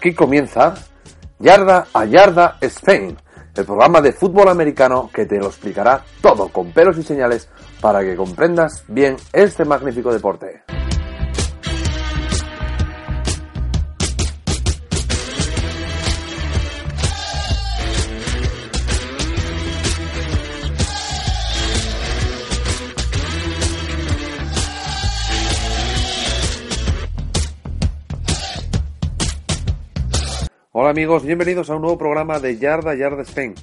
Aquí comienza Yarda a Yarda Spain, el programa de fútbol americano que te lo explicará todo con pelos y señales para que comprendas bien este magnífico deporte. Hola amigos, bienvenidos a un nuevo programa de Yarda Yarda Spain.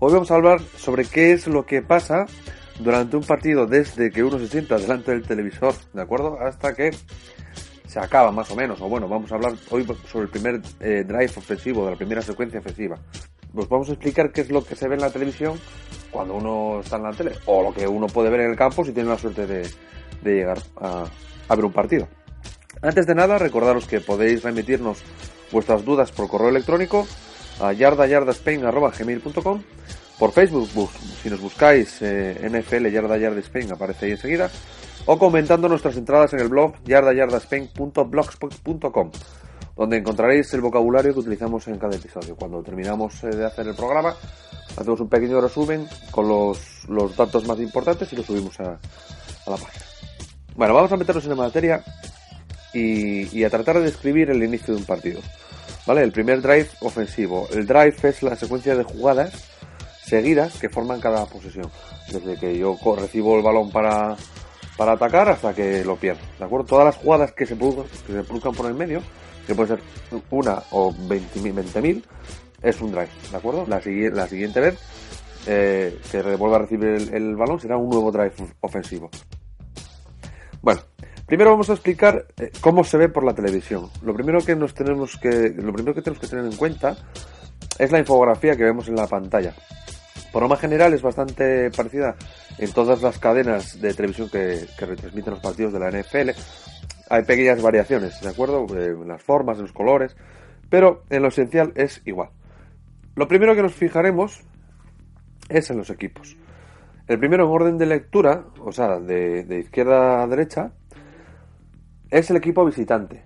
Hoy vamos a hablar sobre qué es lo que pasa durante un partido desde que uno se sienta delante del televisor, ¿de acuerdo? Hasta que se acaba más o menos, o bueno, vamos a hablar hoy sobre el primer eh, drive ofensivo, de la primera secuencia ofensiva. Pues vamos a explicar qué es lo que se ve en la televisión cuando uno está en la tele, o lo que uno puede ver en el campo si tiene la suerte de, de llegar a, a ver un partido. Antes de nada, recordaros que podéis remitirnos vuestras dudas por correo electrónico a yardayardaspain.gmail.com por Facebook, si nos buscáis eh, NFL Yarda Yarda Spain aparece ahí enseguida o comentando nuestras entradas en el blog yardayardaspain.blogspot.com donde encontraréis el vocabulario que utilizamos en cada episodio. Cuando terminamos eh, de hacer el programa, hacemos un pequeño resumen con los, los datos más importantes y lo subimos a, a la página. Bueno, vamos a meternos en la materia y, y, a tratar de describir el inicio de un partido. ¿Vale? El primer drive ofensivo. El drive es la secuencia de jugadas seguidas que forman cada posesión. Desde que yo recibo el balón para, para atacar hasta que lo pierdo. ¿De acuerdo? Todas las jugadas que se produzcan, que se produzcan por el medio, que puede ser una o 20.000, 20 es un drive. ¿De acuerdo? La, la siguiente vez eh, que vuelva a recibir el, el balón será un nuevo drive ofensivo. Bueno, Primero vamos a explicar eh, cómo se ve por la televisión. Lo primero que nos tenemos que, lo primero que tenemos que tener en cuenta es la infografía que vemos en la pantalla. Por norma general es bastante parecida en todas las cadenas de televisión que, que retransmiten los partidos de la NFL. Hay pequeñas variaciones, ¿de acuerdo? Eh, en las formas, en los colores, pero en lo esencial es igual. Lo primero que nos fijaremos es en los equipos. El primero en orden de lectura, o sea, de, de izquierda a derecha, es el equipo visitante,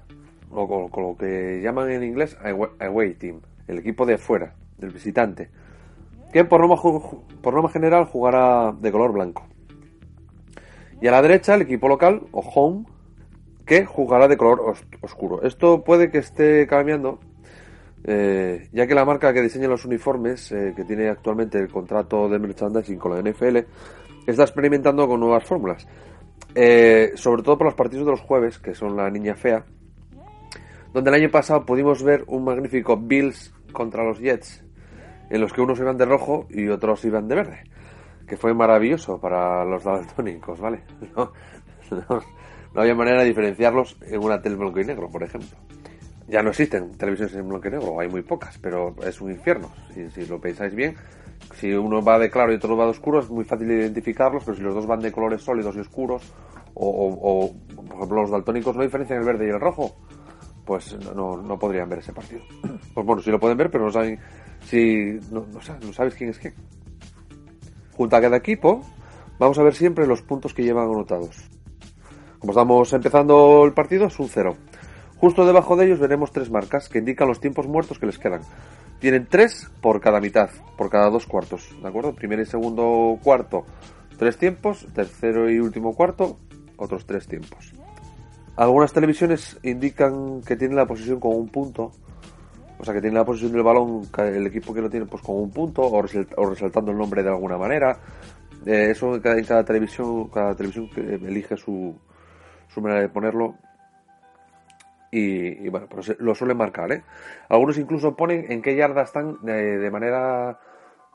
o con, lo que llaman en inglés away team, el equipo de afuera, del visitante, que por norma, por norma general jugará de color blanco. Y a la derecha el equipo local, o home, que jugará de color os oscuro. Esto puede que esté cambiando, eh, ya que la marca que diseña los uniformes, eh, que tiene actualmente el contrato de merchandising con la NFL, está experimentando con nuevas fórmulas. Eh, sobre todo por los partidos de los jueves, que son la niña fea, donde el año pasado pudimos ver un magnífico Bills contra los Jets, en los que unos iban de rojo y otros iban de verde, que fue maravilloso para los daltónicos, ¿vale? No, no, no había manera de diferenciarlos en una tele blanco y negro, por ejemplo. Ya no existen televisiones en blanco y negro, hay muy pocas, pero es un infierno. Si, si lo pensáis bien, si uno va de claro y otro va de oscuro, es muy fácil identificarlos, pero si los dos van de colores sólidos y oscuros, o, o, por ejemplo los daltónicos no diferencian el verde y el rojo, pues no, no podrían ver ese partido. Pues bueno, sí lo pueden ver, pero no saben si no, no, no sabes quién es quién. Junto a cada equipo, vamos a ver siempre los puntos que llevan anotados. Como estamos empezando el partido, es un cero. Justo debajo de ellos veremos tres marcas que indican los tiempos muertos que les quedan. Tienen tres por cada mitad, por cada dos cuartos, ¿de acuerdo? Primero y segundo cuarto, tres tiempos. Tercero y último cuarto, otros tres tiempos. Algunas televisiones indican que tienen la posición con un punto, o sea que tiene la posición del balón el equipo que lo tiene pues con un punto o, resaltando el nombre de alguna manera. Eh, eso en cada, en cada, televisión, cada televisión elige su, su manera de ponerlo y, bueno, pues lo suelen marcar, ¿eh? Algunos incluso ponen en qué yarda están eh, de manera,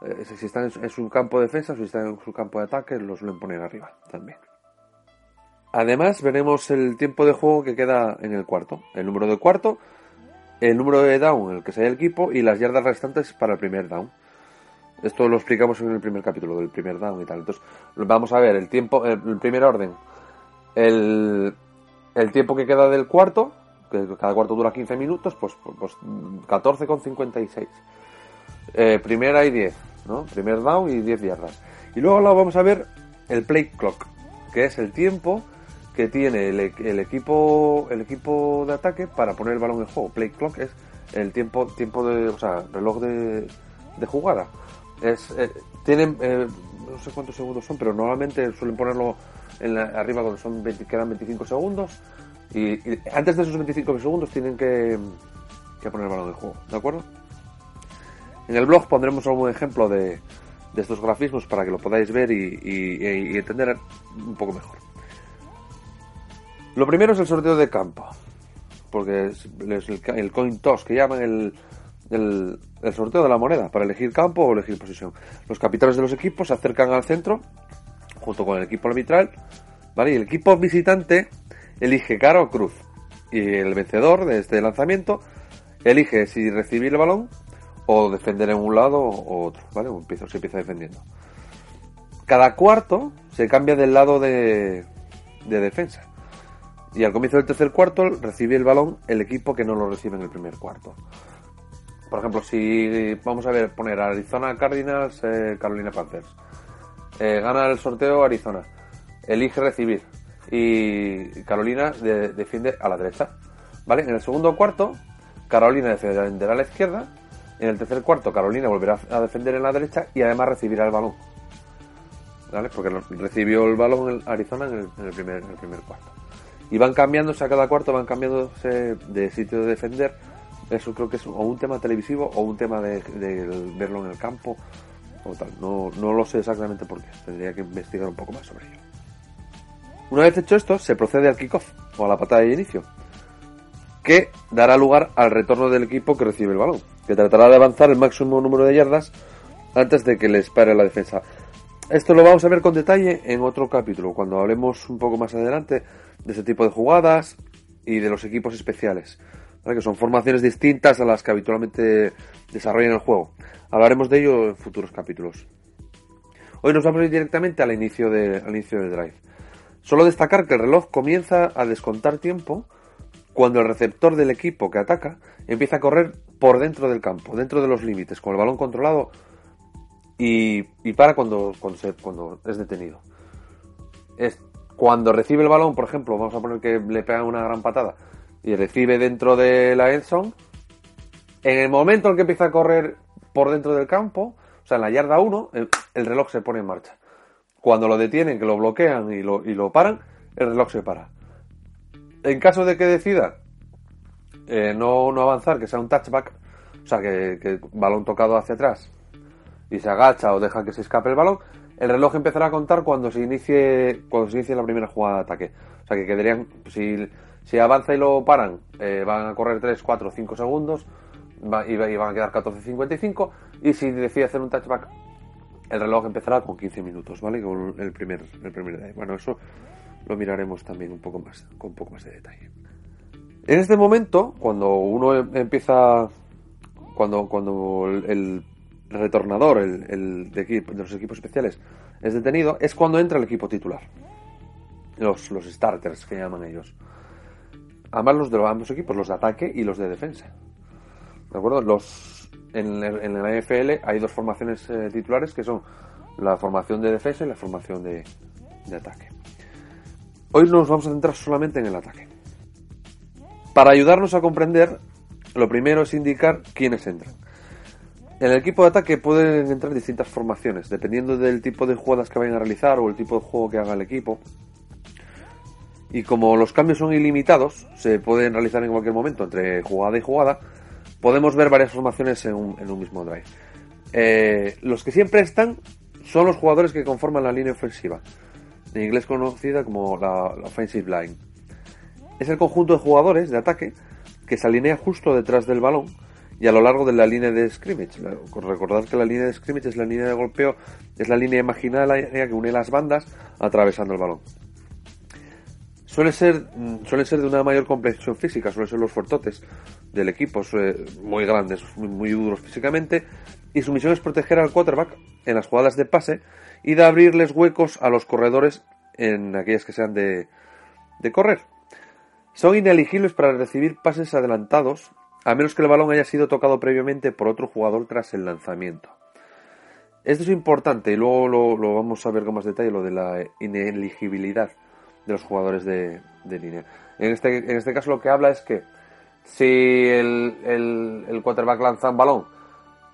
eh, si están en su, campo de defensa, si están en su campo de ataque, lo suelen poner arriba también. Además, veremos el tiempo de juego que queda en el cuarto, el número de cuarto, el número de down en el que se halla el equipo y las yardas restantes para el primer down. Esto lo explicamos en el primer capítulo del primer down y tal. Entonces, vamos a ver el tiempo, el, primer orden, el, el tiempo que queda del cuarto, cada cuarto dura 15 minutos, pues, pues 14,56. Eh, primera y 10, ¿no? Primer down y 10 yardas. Y luego vamos a ver el play clock, que es el tiempo que tiene el, el, equipo el equipo de ataque para poner el balón en juego. Play clock es el tiempo, tiempo de, o sea, reloj de, de jugada. Es, eh, tienen, eh, no sé cuántos segundos son, pero normalmente suelen ponerlo en la, arriba cuando son 20, quedan 25 segundos. Y, antes de esos 25 segundos tienen que, que poner el balón de juego, ¿de acuerdo? En el blog pondremos algún ejemplo de, de estos grafismos para que lo podáis ver y, y- entender un poco mejor. Lo primero es el sorteo de campo, porque es, el, coin toss que llaman el, el, el sorteo de la moneda para elegir campo o elegir posición. Los capitanes de los equipos se acercan al centro junto con el equipo arbitral, ¿vale? Y el equipo visitante elige cara o cruz. Y el vencedor de este lanzamiento elige si recibir el balón o defender en un lado o otro, ¿vale? O se empieza defendiendo. Cada cuarto se cambia del lado de, de defensa. Y al comienzo del tercer cuarto recibe el balón el equipo que no lo recibe en el primer cuarto. Por ejemplo, si vamos a ver, poner Arizona Cardinals, eh, Carolina Panthers. Eh, gana el sorteo Arizona. Elige recibir. Y Carolina de- defiende a la derecha. ¿Vale? En el segundo cuarto, Carolina defenderá a la izquierda. En el tercer cuarto, Carolina volverá a defender en la derecha y además recibirá el balón. ¿Vale? Porque recibió el balón el Arizona en el, en primer, en el primer cuarto. Y van cambiándose a cada cuarto, van cambiándose de sitio de defender. Eso creo que es o un tema televisivo o un tema de, verlo en el campo. No, no lo sé exactamente por qué. Tendría que investigar un poco más sobre ello. Una vez hecho esto, se procede al kickoff o a la patada de inicio, que dará lugar al retorno del equipo que recibe el balón, que tratará de avanzar el máximo número de yardas antes de que les pare la defensa. Esto lo vamos a ver con detalle en otro capítulo, cuando hablemos un poco más adelante de ese tipo de jugadas y de los equipos especiales, que son formaciones distintas a las que habitualmente desarrollan el juego. Hablaremos de ello en futuros capítulos. Hoy nos vamos a ir directamente al inicio de, al inicio de Drive. Solo destacar que el reloj comienza a descontar tiempo cuando el receptor del equipo que ataca empieza a correr por dentro del campo, dentro de los límites, con el balón controlado y, y para cuando, cuando, es detenido. Es cuando recibe el balón, por ejemplo, vamos a poner que le pegan una gran patada y recibe dentro de la end zone, en el momento en que empieza a correr por dentro del campo, o sea, en la yarda 1, el, el reloj se pone en marcha. Cuando lo detienen, que lo bloquean y lo, y lo paran, el reloj se para. En caso de que decida eh, no, no avanzar, que sea un touchback, o sea, que, que balón tocado hacia atrás y se agacha o deja que se escape el balón, el reloj empezará a contar cuando se inicie cuando se inicie la primera jugada de ataque. O sea, que quedarían, si, si avanza y lo paran, eh, van a correr 3, 4, 5 segundos y van a quedar 14.55 y si decide hacer un touchback, el reloj empezará con 15 minutos, ¿vale? Con el primer, el primer. Bueno, eso lo miraremos también un poco más, con un poco más de detalle. En este momento, cuando uno em- empieza, cuando, cuando el, retornador, el, de, los equipos especiales, es detenido, es cuando entra el equipo titular. Los, starters que llaman ellos. Además los de ambos equipos, los de ataque y los de defensa. ¿De acuerdo? Los, en, en la NFL hay dos formaciones eh, titulares que son la formación de defensa y la formación de, de ataque. Hoy nos vamos a centrar solamente en el ataque. Para ayudarnos a comprender, lo primero es indicar quiénes entran. En el equipo de ataque pueden entrar distintas formaciones, dependiendo del tipo de jugadas que vayan a realizar o el tipo de juego que haga el equipo. Y como los cambios son ilimitados, se pueden realizar en cualquier momento entre jugada y jugada, podemos ver varias formaciones en un, en un mismo drive. Eh, los que siempre están son los jugadores que conforman la línea ofensiva, en inglés conocida como la, offensive line. Es el conjunto de jugadores de ataque que se alinea justo detrás del balón y a lo largo de la línea de scrimmage. Recordad que la línea de scrimmage es la línea de golpeo, es la línea imaginaria que une las bandas atravesando el balón. Suele ser, suelen ser de una mayor complexión física, suelen ser los fuertotes del equipo, sue- muy grandes, muy, muy duros físicamente, y su misión es proteger al quarterback en las jugadas de pase y de abrirles huecos a los corredores en aquellas que sean de, de correr. Son ineligibles para recibir pases adelantados, a menos que el balón haya sido tocado previamente por otro jugador tras el lanzamiento. Esto es importante y luego lo, lo vamos a ver con más detalle, lo de la ineligibilidad de los jugadores de, línea. En este, en este caso lo que habla es que Si el, el, el quarterback lanza un balón,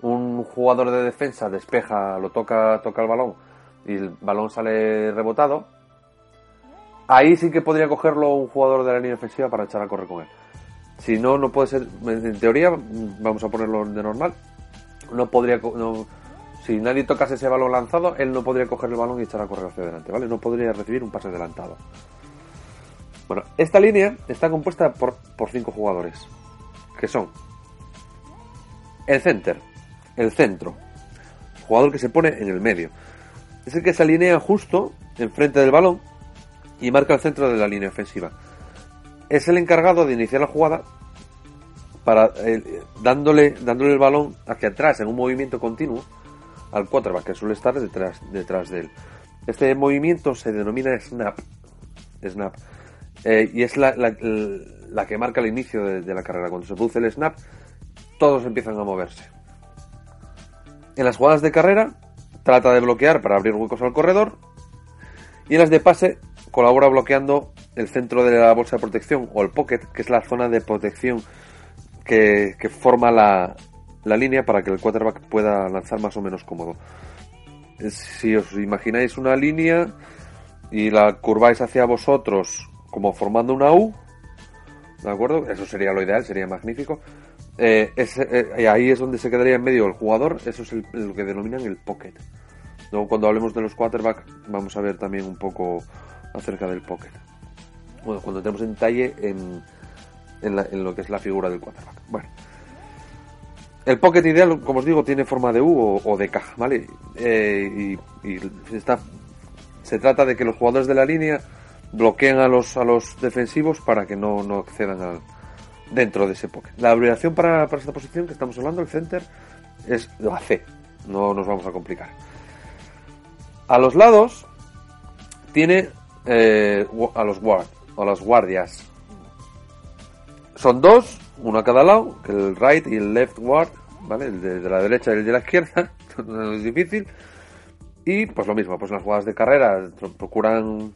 un jugador de defensa despeja, lo toca, toca el balón y el balón sale rebotado, ahí sí que podría cogerlo un jugador de la línea ofensiva para echar a correr con él. Si no, no puede ser, en teoría, vamos a ponerlo de normal, no podría, no, si nadie tocase ese balón lanzado, él no podría coger el balón y echar a correr hacia adelante, ¿vale? No podría recibir un pase adelantado. Bueno, esta línea está compuesta por, por cinco jugadores, que son el center, el centro, jugador que se pone en el medio. Es el que se alinea justo enfrente del balón y marca el centro de la línea ofensiva. Es el encargado de iniciar la jugada para eh, dándole, dándole el balón hacia atrás en un movimiento continuo al quarterback que suele estar detrás, detrás de él. Este movimiento se denomina snap. Snap. Eh, y es la, la, que marca el inicio de, la carrera. Cuando se produce el snap, todos empiezan a moverse. En las jugadas de carrera, trata de bloquear para abrir huecos al corredor. Y en las de pase, colabora bloqueando el centro de la bolsa de protección o el pocket, que es la zona de protección que, que forma la, la línea para que el quarterback pueda lanzar más o menos cómodo. Si os imagináis una línea y la curváis hacia vosotros como formando una U, ¿de acuerdo? Eso sería lo ideal, sería magnífico. Eh, eh, ahí es donde se quedaría en medio el jugador, eso es lo que denominan el pocket. Luego cuando hablemos de los quarterbacks vamos a ver también un poco acerca del pocket. Bueno, cuando entremos en detalle en, en, lo que es la figura del quarterback. Bueno. El pocket ideal, como os digo, tiene forma de U o, de caja, ¿vale? Eh, y, y se trata de que los jugadores de la línea bloqueen a los, a los defensivos para que no, no accedan al, dentro de ese pocket. La abreviación para, esta posición que estamos hablando, el center, es la C. No nos vamos a complicar. A los lados tiene eh, a los guard, a las guardias. Son dos, uno a cada lado, el right y el left guard, ¿vale? El de, la derecha y el de la izquierda, no es difícil. Y pues lo mismo, pues las jugadas de carrera procuran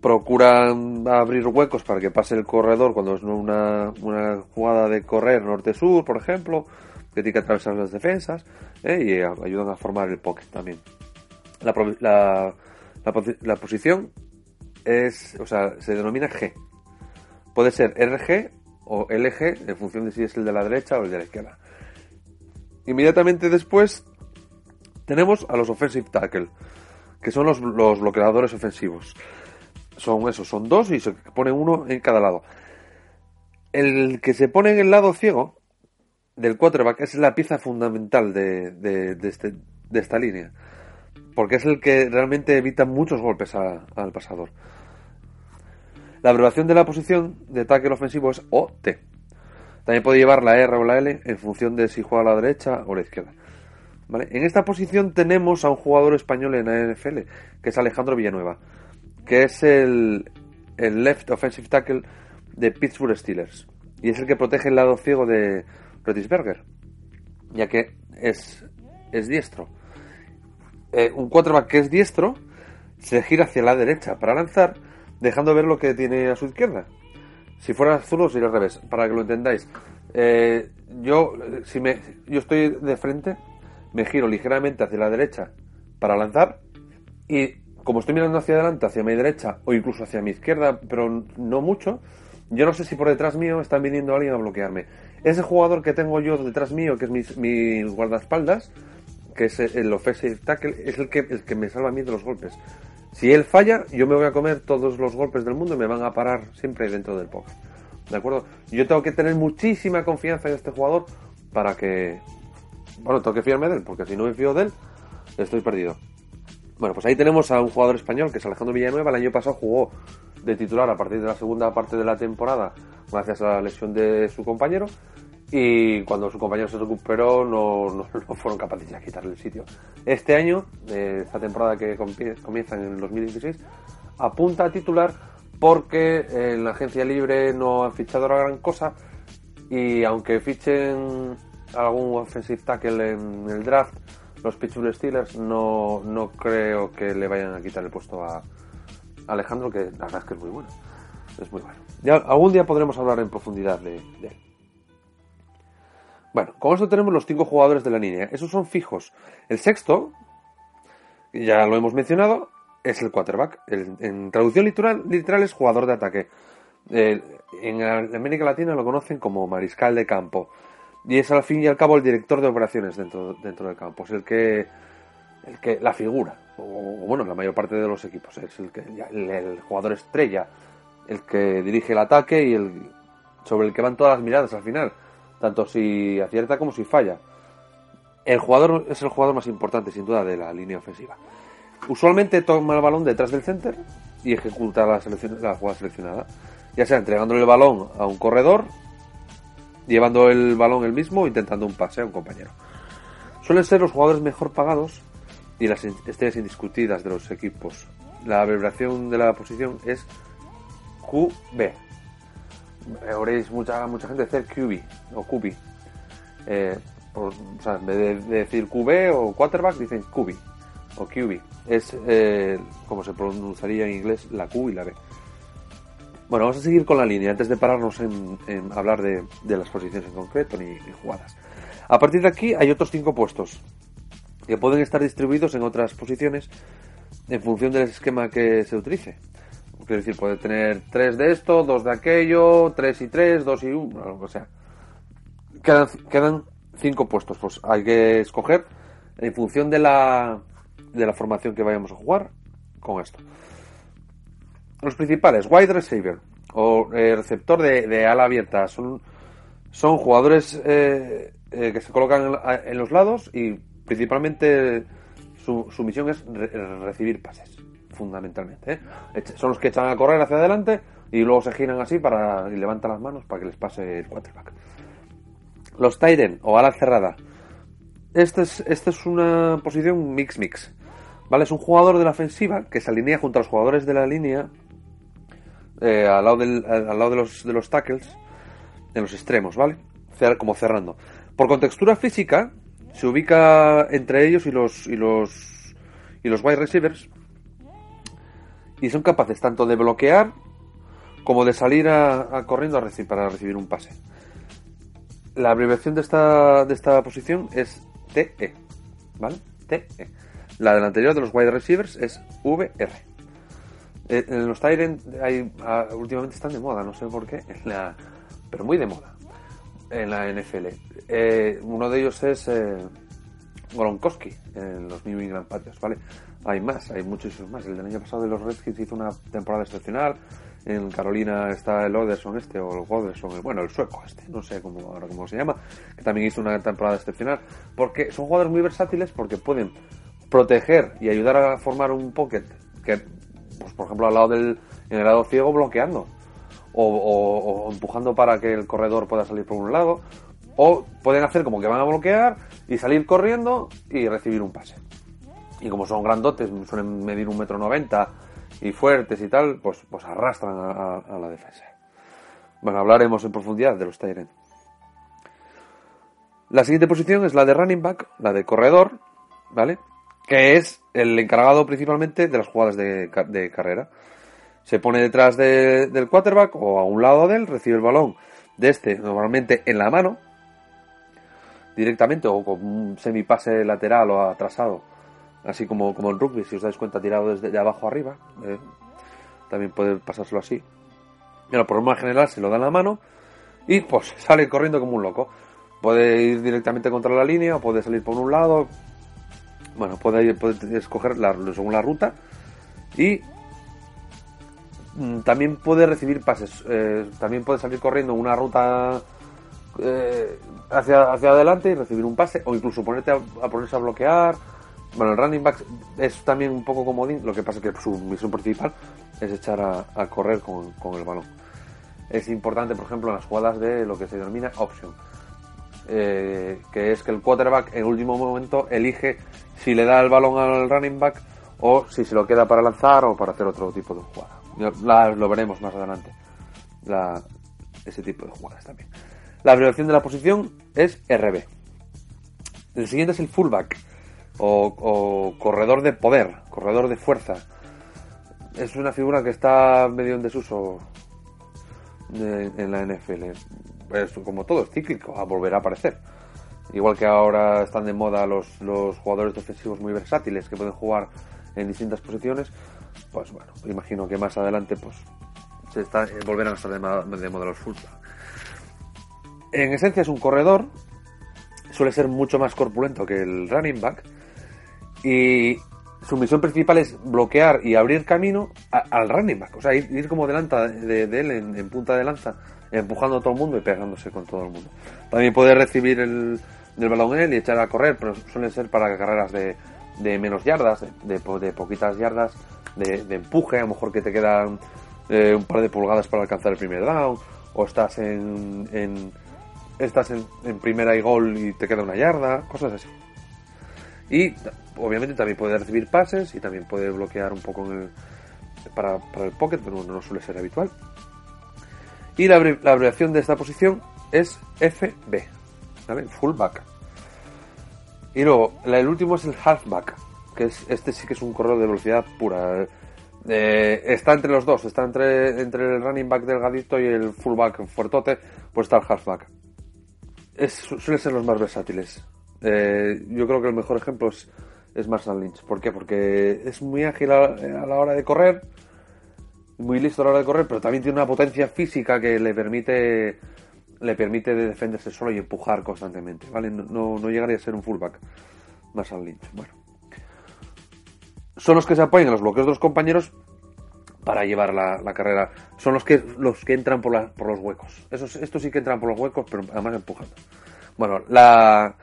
procuran abrir huecos para que pase el corredor cuando es una, una jugada de correr norte-sur, por ejemplo, que tiene que atravesar las defensas ¿eh? y ayudan a formar el pocket también. La, la, la, posición es, o sea, se denomina G. Puede ser RG o LG en función de si es el de la derecha o el de la izquierda. Inmediatamente después tenemos a los offensive tackle, que son los, bloqueadores ofensivos son esos, son dos y se pone uno en cada lado. El que se pone en el lado ciego del quarterback es la pieza fundamental de, de, este, de esta línea. Porque es el que realmente evita muchos golpes al pasador. La abreviación de la posición de tackle ofensivo es OT. También puede llevar la R o la L en función de si juega a la derecha o a la izquierda. En esta posición tenemos a un jugador español en la NFL, que es Alejandro Villanueva que es el, left offensive tackle de Pittsburgh Steelers. Y es el que protege el lado ciego de Rotisberger, ya que es, es diestro. Eh, un quarterback que es diestro se gira hacia la derecha para lanzar, dejando ver lo que tiene a su izquierda. Si fuera azul sería al revés, para que lo entendáis. Eh, yo, si me, yo estoy de frente, me giro ligeramente hacia la derecha para lanzar y como estoy mirando hacia adelante, hacia mi derecha o incluso hacia mi izquierda, pero no mucho, yo no sé si por detrás mío están viniendo alguien a bloquearme. Ese jugador que tengo yo detrás mío, que es mi, guardaespaldas, que es el offensive tackle, es el que, el que me salva a mí de los golpes. Si él falla, yo me voy a comer todos los golpes del mundo y me van a parar siempre dentro del pocket. ¿De acuerdo? Yo tengo que tener muchísima confianza en este jugador para que... Bueno, tengo que fiarme de él, porque si no me fío de él, estoy perdido. Bueno, pues ahí tenemos a un jugador español que es Alejandro Villanueva. El año pasado jugó de titular a partir de la segunda parte de la temporada gracias a la lesión de su compañero. Y cuando su compañero se recuperó no, fueron capaces de quitarle el sitio. Este año, esta temporada que comienza en el 2016, apunta a titular porque en la agencia libre no han fichado la gran cosa y aunque fichen algún offensive tackle en el draft los Pittsburgh Steelers no, no creo que le vayan a quitar el puesto a Alejandro, que la verdad es que es muy bueno. Es muy bueno. Ya algún día podremos hablar en profundidad de, de él. Bueno, con esto tenemos los cinco jugadores de la línea. Esos son fijos. El sexto, ya lo hemos mencionado, es el quarterback. En traducción literal, literal es jugador de ataque. En América Latina lo conocen como mariscal de campo. Y es al fin y al cabo el director de operaciones dentro, dentro del campo. Es el que, el que la figura. O, bueno, la mayor parte de los equipos. Es el, que, el jugador estrella. El que dirige el ataque y el sobre el que van todas las miradas al final. Tanto si acierta como si falla. El jugador es el jugador más importante, sin duda, de la línea ofensiva. Usualmente toma el balón detrás del center y ejecuta la, la jugada seleccionada. Ya sea entregándole el balón a un corredor, llevando el balón él mismo intentando un pase a un compañero. Suelen ser los jugadores mejor pagados y las estrellas indiscutidas de los equipos. La abreviación de la posición es QB. Oréis mucha, mucha gente decir QB o QB. Eh, o sea, en vez de, de decir QB o quarterback, dicen QB o QB. Es eh, como se pronunciaría en inglés la Q y la B. Bueno, vamos a seguir con la línea antes de pararnos en, en hablar de, de las posiciones en concreto ni, ni jugadas. A partir de aquí hay otros cinco puestos que pueden estar distribuidos en otras posiciones en función del esquema que se utilice. Quiero decir, puede tener tres de esto, dos de aquello, tres y tres, dos y uno, o sea. Quedan, quedan cinco puestos, pues hay que escoger en función de la, de la formación que vayamos a jugar con esto. Los principales, wide receiver o eh, receptor de, de ala abierta, son, son jugadores eh, eh, que se colocan en, los lados y principalmente su, misión es re- recibir pases, fundamentalmente. ¿eh? Son los que echan a correr hacia adelante y luego se giran así para, y levantan las manos para que les pase el quarterback. Los Tyren o ala cerrada. Esta es, esta es una posición mix-mix. ¿Vale? Es un jugador de la ofensiva que se alinea junto a los jugadores de la línea eh, al lado, del, al lado de, los, de los tackles en los extremos, ¿vale? Como cerrando. Por contextura física, se ubica entre ellos y los, y los, y los wide receivers y son capaces tanto de bloquear como de salir a, corriendo para recibir un pase. La abreviación de esta, de esta posición es TE, ¿vale? TE. La del anterior de los wide receivers es VR. Eh, en los Tyrant hay, ah, últimamente están de moda, no sé por qué, pero muy de moda en la NFL. Eh, uno de ellos es eh, Gronkowski en los New England Patriots, ¿vale? Hay más, hay muchísimos más. El del año pasado de los Redskins hizo una temporada excepcional. En Carolina está el Oderson este, o el Goderson, bueno, el sueco este, no sé cómo, ahora cómo se llama, que también hizo una temporada excepcional. Porque son jugadores muy versátiles porque pueden proteger y ayudar a formar un pocket que, pues, por ejemplo, al lado del, en el lado ciego bloqueando o, o- o empujando para que el corredor pueda salir por un lado, o pueden hacer como que van a bloquear y salir corriendo y recibir un pase. Y como son grandotes, suelen medir un metro noventa y fuertes y tal, pues, pues arrastran a, la defensa. Bueno, hablaremos en profundidad de los Tyrant. La siguiente posición es la de running back, la de corredor, ¿vale? Que es el encargado principalmente de las jugadas de, ca- de carrera. Se pone detrás de- del quarterback o a un lado de él, recibe el balón de este normalmente en la mano, directamente o con un semipase lateral o atrasado, así como, como en rugby, si os dais cuenta, tirado desde de abajo arriba. eh, también puede pasárselo así. Pero por norma general se lo da en la mano y pues sale corriendo como un loco. Puede ir directamente contra la línea o puede salir por un lado. Bueno, puede, escoger la- según la ruta y mm, también puede recibir pases. eh, también puede salir corriendo en una ruta eh, hacia, hacia adelante y recibir un pase o incluso ponerte a ponerse a bloquear. Bueno, el running back es también un poco comodín, lo que pasa es que su misión principal es echar a, correr con, el balón. Es importante, por ejemplo, en las jugadas de lo que se denomina option, eh, que es que el quarterback en último momento elige si le da el balón al running back o si se lo queda para lanzar o para hacer otro tipo de jugada. Lo veremos más adelante, la- ese tipo de jugadas también. La abreviación de la posición es RB. El siguiente es el fullback o, corredor de poder, corredor de fuerza. Es una figura que está medio en desuso en la NFL. Es, como todo, es cíclico, a volver a aparecer. Igual que ahora están de moda los, los jugadores defensivos muy versátiles que pueden jugar en distintas posiciones, pues bueno, imagino que más adelante pues se está, eh, volverán a estar de, moda los fullback. En esencia es un corredor, suele ser mucho más corpulento que el running back y su misión principal es bloquear y abrir camino al running back, o sea, ir, como delante de, él en, punta de lanza, empujando a todo el mundo y pegándose con todo el mundo. También puede recibir el, el balón él y echar a correr, pero suelen ser para carreras de, de menos yardas, de, de, poquitas yardas, de, empuje, a lo mejor que te quedan eh, un par de pulgadas para alcanzar el primer down, o estás en, en estás en, primera y gol y te queda una yarda, cosas así. Y obviamente también puede recibir pases y también puede bloquear un poco para, para, el pocket, pero no suele ser habitual. Y la, la abreviación de esta posición es FB, ¿vale? Fullback. Y luego, el último es el halfback, que es este sí que es un corredor de velocidad pura. Eh, está entre los dos, está entre, entre el running back delgadito y el fullback fuertote, pues está el halfback. Es, suelen ser los más versátiles. Eh, yo creo que el mejor ejemplo es, es Marshall Lynch. ¿Por qué? Porque es muy ágil a, a, la hora de correr, muy listo a la hora de correr, pero también tiene una potencia física que le permite le permite defenderse solo y empujar constantemente, ¿vale? No, no, llegaría a ser un fullback más al Lynch. Bueno. Son los que se apoyan a los bloqueos de los compañeros para llevar la, carrera. Son los que los que entran por, por los huecos. Esos, estos sí que entran por los huecos, pero además empujando. Bueno, la,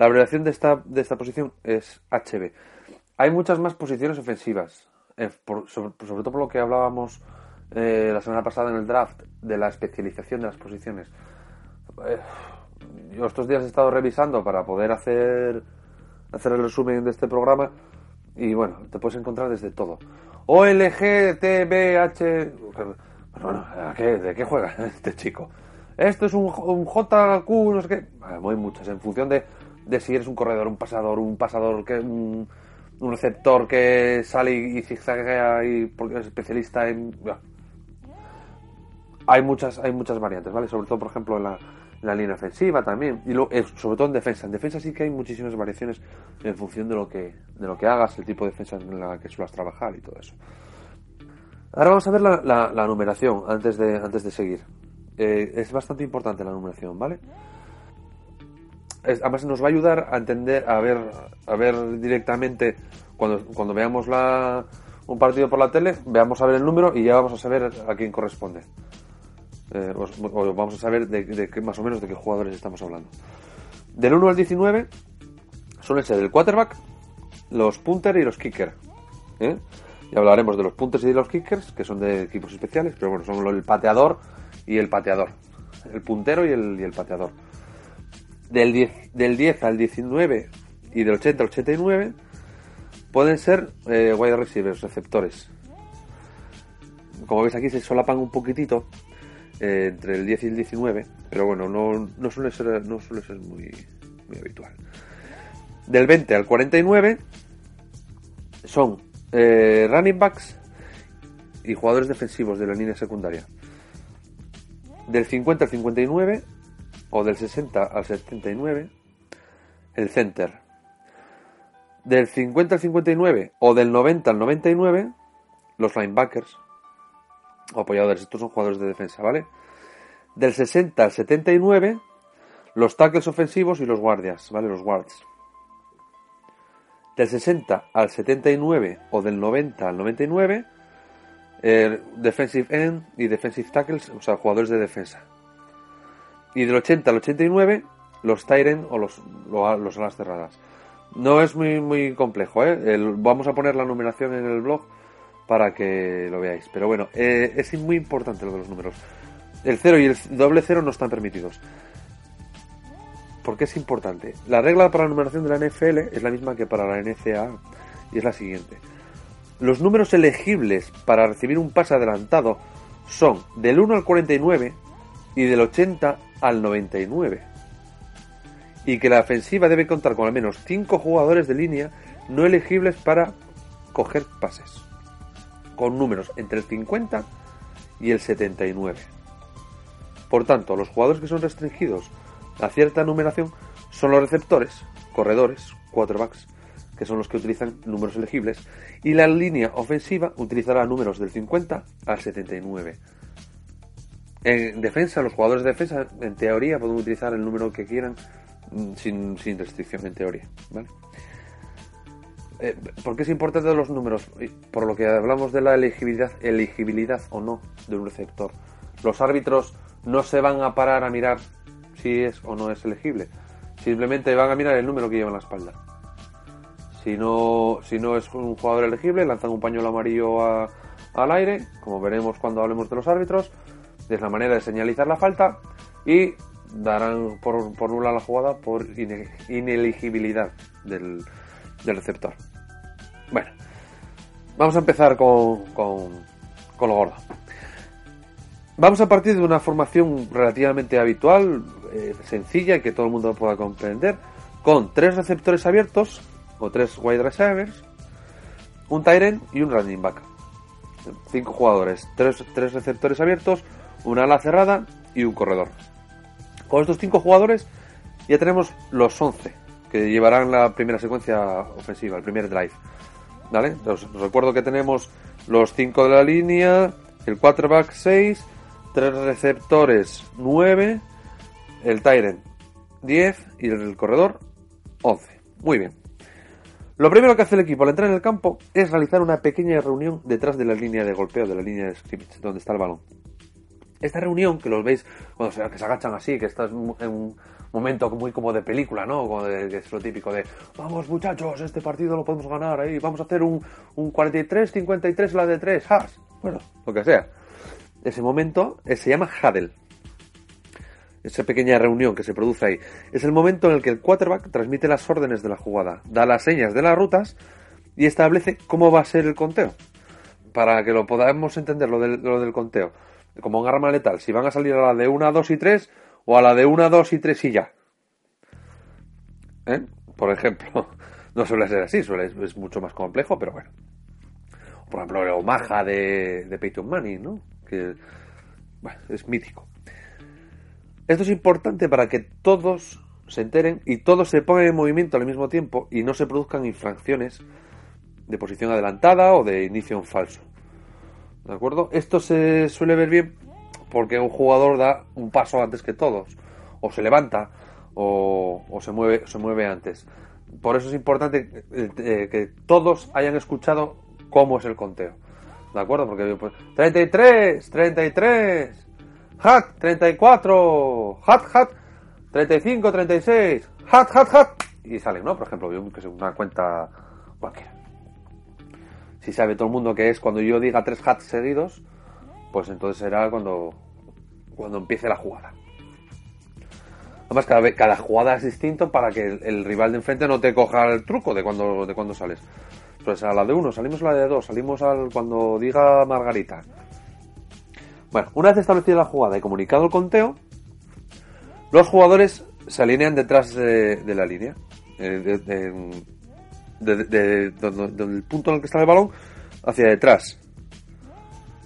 la abreviación de esta, de esta posición es HB. Hay muchas más posiciones ofensivas, eh, sobre, todo por lo que hablábamos eh, la semana pasada en el draft de la especialización de las posiciones. Eh, yo estos días he estado revisando para poder hacer, hacer el resumen de este programa y bueno, te puedes encontrar desde todo. OLG, TBH... Bueno, ¿de qué juega este chico? Esto es un, JQ, no sé qué. hay muchas, en función de, de, si eres un corredor, un pasador, un pasador, que un, receptor que sale y, zigzaguea y porque es especialista en. Hay muchas, hay muchas variantes, ¿vale? Sobre todo, por ejemplo, en la, línea ofensiva también. Y lo, sobre todo en defensa. En defensa sí que hay muchísimas variaciones en función de lo que de lo que hagas el tipo de defensa en la que suelas trabajar y todo eso. Ahora vamos a ver la, la, numeración antes de antes de seguir. Eh, es bastante importante la numeración vale además nos va a ayudar a entender a ver a ver directamente cuando cuando veamos la un partido por la tele veamos a ver el número y ya vamos a saber a quién corresponde eh, vamos a saber de, qué, más o menos de qué jugadores estamos hablando. Del 1 al 19 suelen ser el quarterback, los punter y los kicker. ¿eh? Y hablaremos de los punters y de los kickers, que son de equipos especiales, pero bueno, son el pateador y el pateador. El puntero y el, y el pateador. Del 10, del 10 al 19 y del 80 al 89 pueden ser eh, wide receivers, receptores. Como veis aquí se solapan un poquitito eh, entre el 10 y el 19, pero bueno, no, no suele ser, no suele ser muy, muy habitual. Del 20 al 49 son eh, running backs y jugadores defensivos de la línea secundaria. Del 50 al 59 o del 60 al 79 el center. Del 50 al 59 o del 90 al 99 los linebackers o apoyadores. Estos son jugadores de defensa, ¿vale? Del 60 al 79, los tackles ofensivos y los guardias, ¿vale? Los guards. Del 60 al 79 o del 90 al 99, eh, defensive end y defensive tackles, o sea, jugadores de defensa. Y del 80 al 89, los Tyren o los, los alas cerradas. No es muy, muy complejo, ¿eh? vamos a poner la numeración en el blog para que lo veáis. Pero bueno, eh, es muy importante lo de los números. El 0 y el doble 0 no están permitidos. ¿Por qué es importante? La regla para la numeración de la NFL es la misma que para la NCAA y es la siguiente. Los números elegibles para recibir un pase adelantado son del 1 al 49 y del 80 al 99. Y que la ofensiva debe contar con al menos 5 jugadores de línea no elegibles para coger pases con números entre el 50 y el 79. Por tanto, los jugadores que son restringidos a cierta numeración son los receptores, corredores, quarterbacks, que son los que utilizan números elegibles, y la línea ofensiva utilizará números del 50 al 79. En defensa, los jugadores de defensa, en teoría, pueden utilizar el número que quieran mm, sin, sin restricción, en teoría. ¿vale? Eh, ¿Por qué es importante los números? Por lo que hablamos de la elegibilidad, elegibilidad o no de un receptor. Los árbitros no se van a parar a mirar si es o no es elegible. Simplemente van a mirar el número que lleva en la espalda. Si no, si no es un jugador elegible, lanzan un pañuelo amarillo al aire, como veremos cuando hablemos de los árbitros. Es la manera de señalizar la falta y darán por, por nula la jugada por ineligibilidad del, receptor. Bueno, vamos a empezar con, con, con lo gordo. Vamos a partir de una formación relativamente habitual, eh, sencilla y que todo el mundo pueda comprender, con tres receptores abiertos o tres wide receivers, un tight y un running back. Cinco jugadores, tres, tres receptores abiertos, una ala cerrada y un corredor. Con estos cinco jugadores ya tenemos los 11 que llevarán la primera secuencia ofensiva, el primer drive. ¿Vale? Os, recuerdo que tenemos los 5 de la línea, el quarterback 6, 3 receptores 9, el Tyrant 10 y el corredor 11. Muy bien. Lo primero que hace el equipo al entrar en el campo es realizar una pequeña reunión detrás de la línea de golpeo, de la línea de scrimmage, donde está el balón. Esta reunión, que los veis cuando se, que se agachan así, que estás en un momento muy como de película, ¿no? Como de, que es lo típico de, vamos muchachos, este partido lo podemos ganar ahí, vamos a hacer un, un 43-53 la de 3, has. Bueno, lo que sea. Ese momento eh, se llama huddle. Esa pequeña reunión que se produce ahí. Es el momento en el que el quarterback transmite las órdenes de la jugada, da las señas de las rutas y establece cómo va a ser el conteo. Para que lo podamos entender, lo del conteo. Como un arma letal, si van a salir a la de 1, 2 y 3 o a la de 1, 2 y 3 y ya. ¿Eh? Por ejemplo, no suele ser así, suele, es mucho más complejo, pero bueno. Por ejemplo, el Omaha de, de Peyton Manning, ¿no? Que bueno, es mítico. Esto es importante para que todos se enteren y todos se pongan en movimiento al mismo tiempo y no se produzcan infracciones de posición adelantada o de inicio en falso. ¿De acuerdo? Esto se suele ver bien porque un jugador da un paso antes que todos, o se levanta, o, se, mueve, se mueve antes. Por eso es importante eh, que todos hayan escuchado cómo es el conteo. ¿De acuerdo? Porque pues, 33, 33, hat, 34, hat, hat, 35, 36, hat, hat, hat. Y sale, ¿no? Por ejemplo, que es una cuenta cualquiera. Si sabe todo el mundo que es cuando yo diga tres hats seguidos, pues entonces será cuando, cuando empiece la jugada. Además, cada, cada jugada es distinto para que el, rival de enfrente no te coja el truco de cuando, de cuando sales. Pues a la de uno, salimos a la de dos, salimos al cuando diga Margarita. Bueno, una vez establecida la jugada y comunicado el conteo, los jugadores se alinean detrás de, la línea. Eh, del punto en el que está el balón hacia detrás.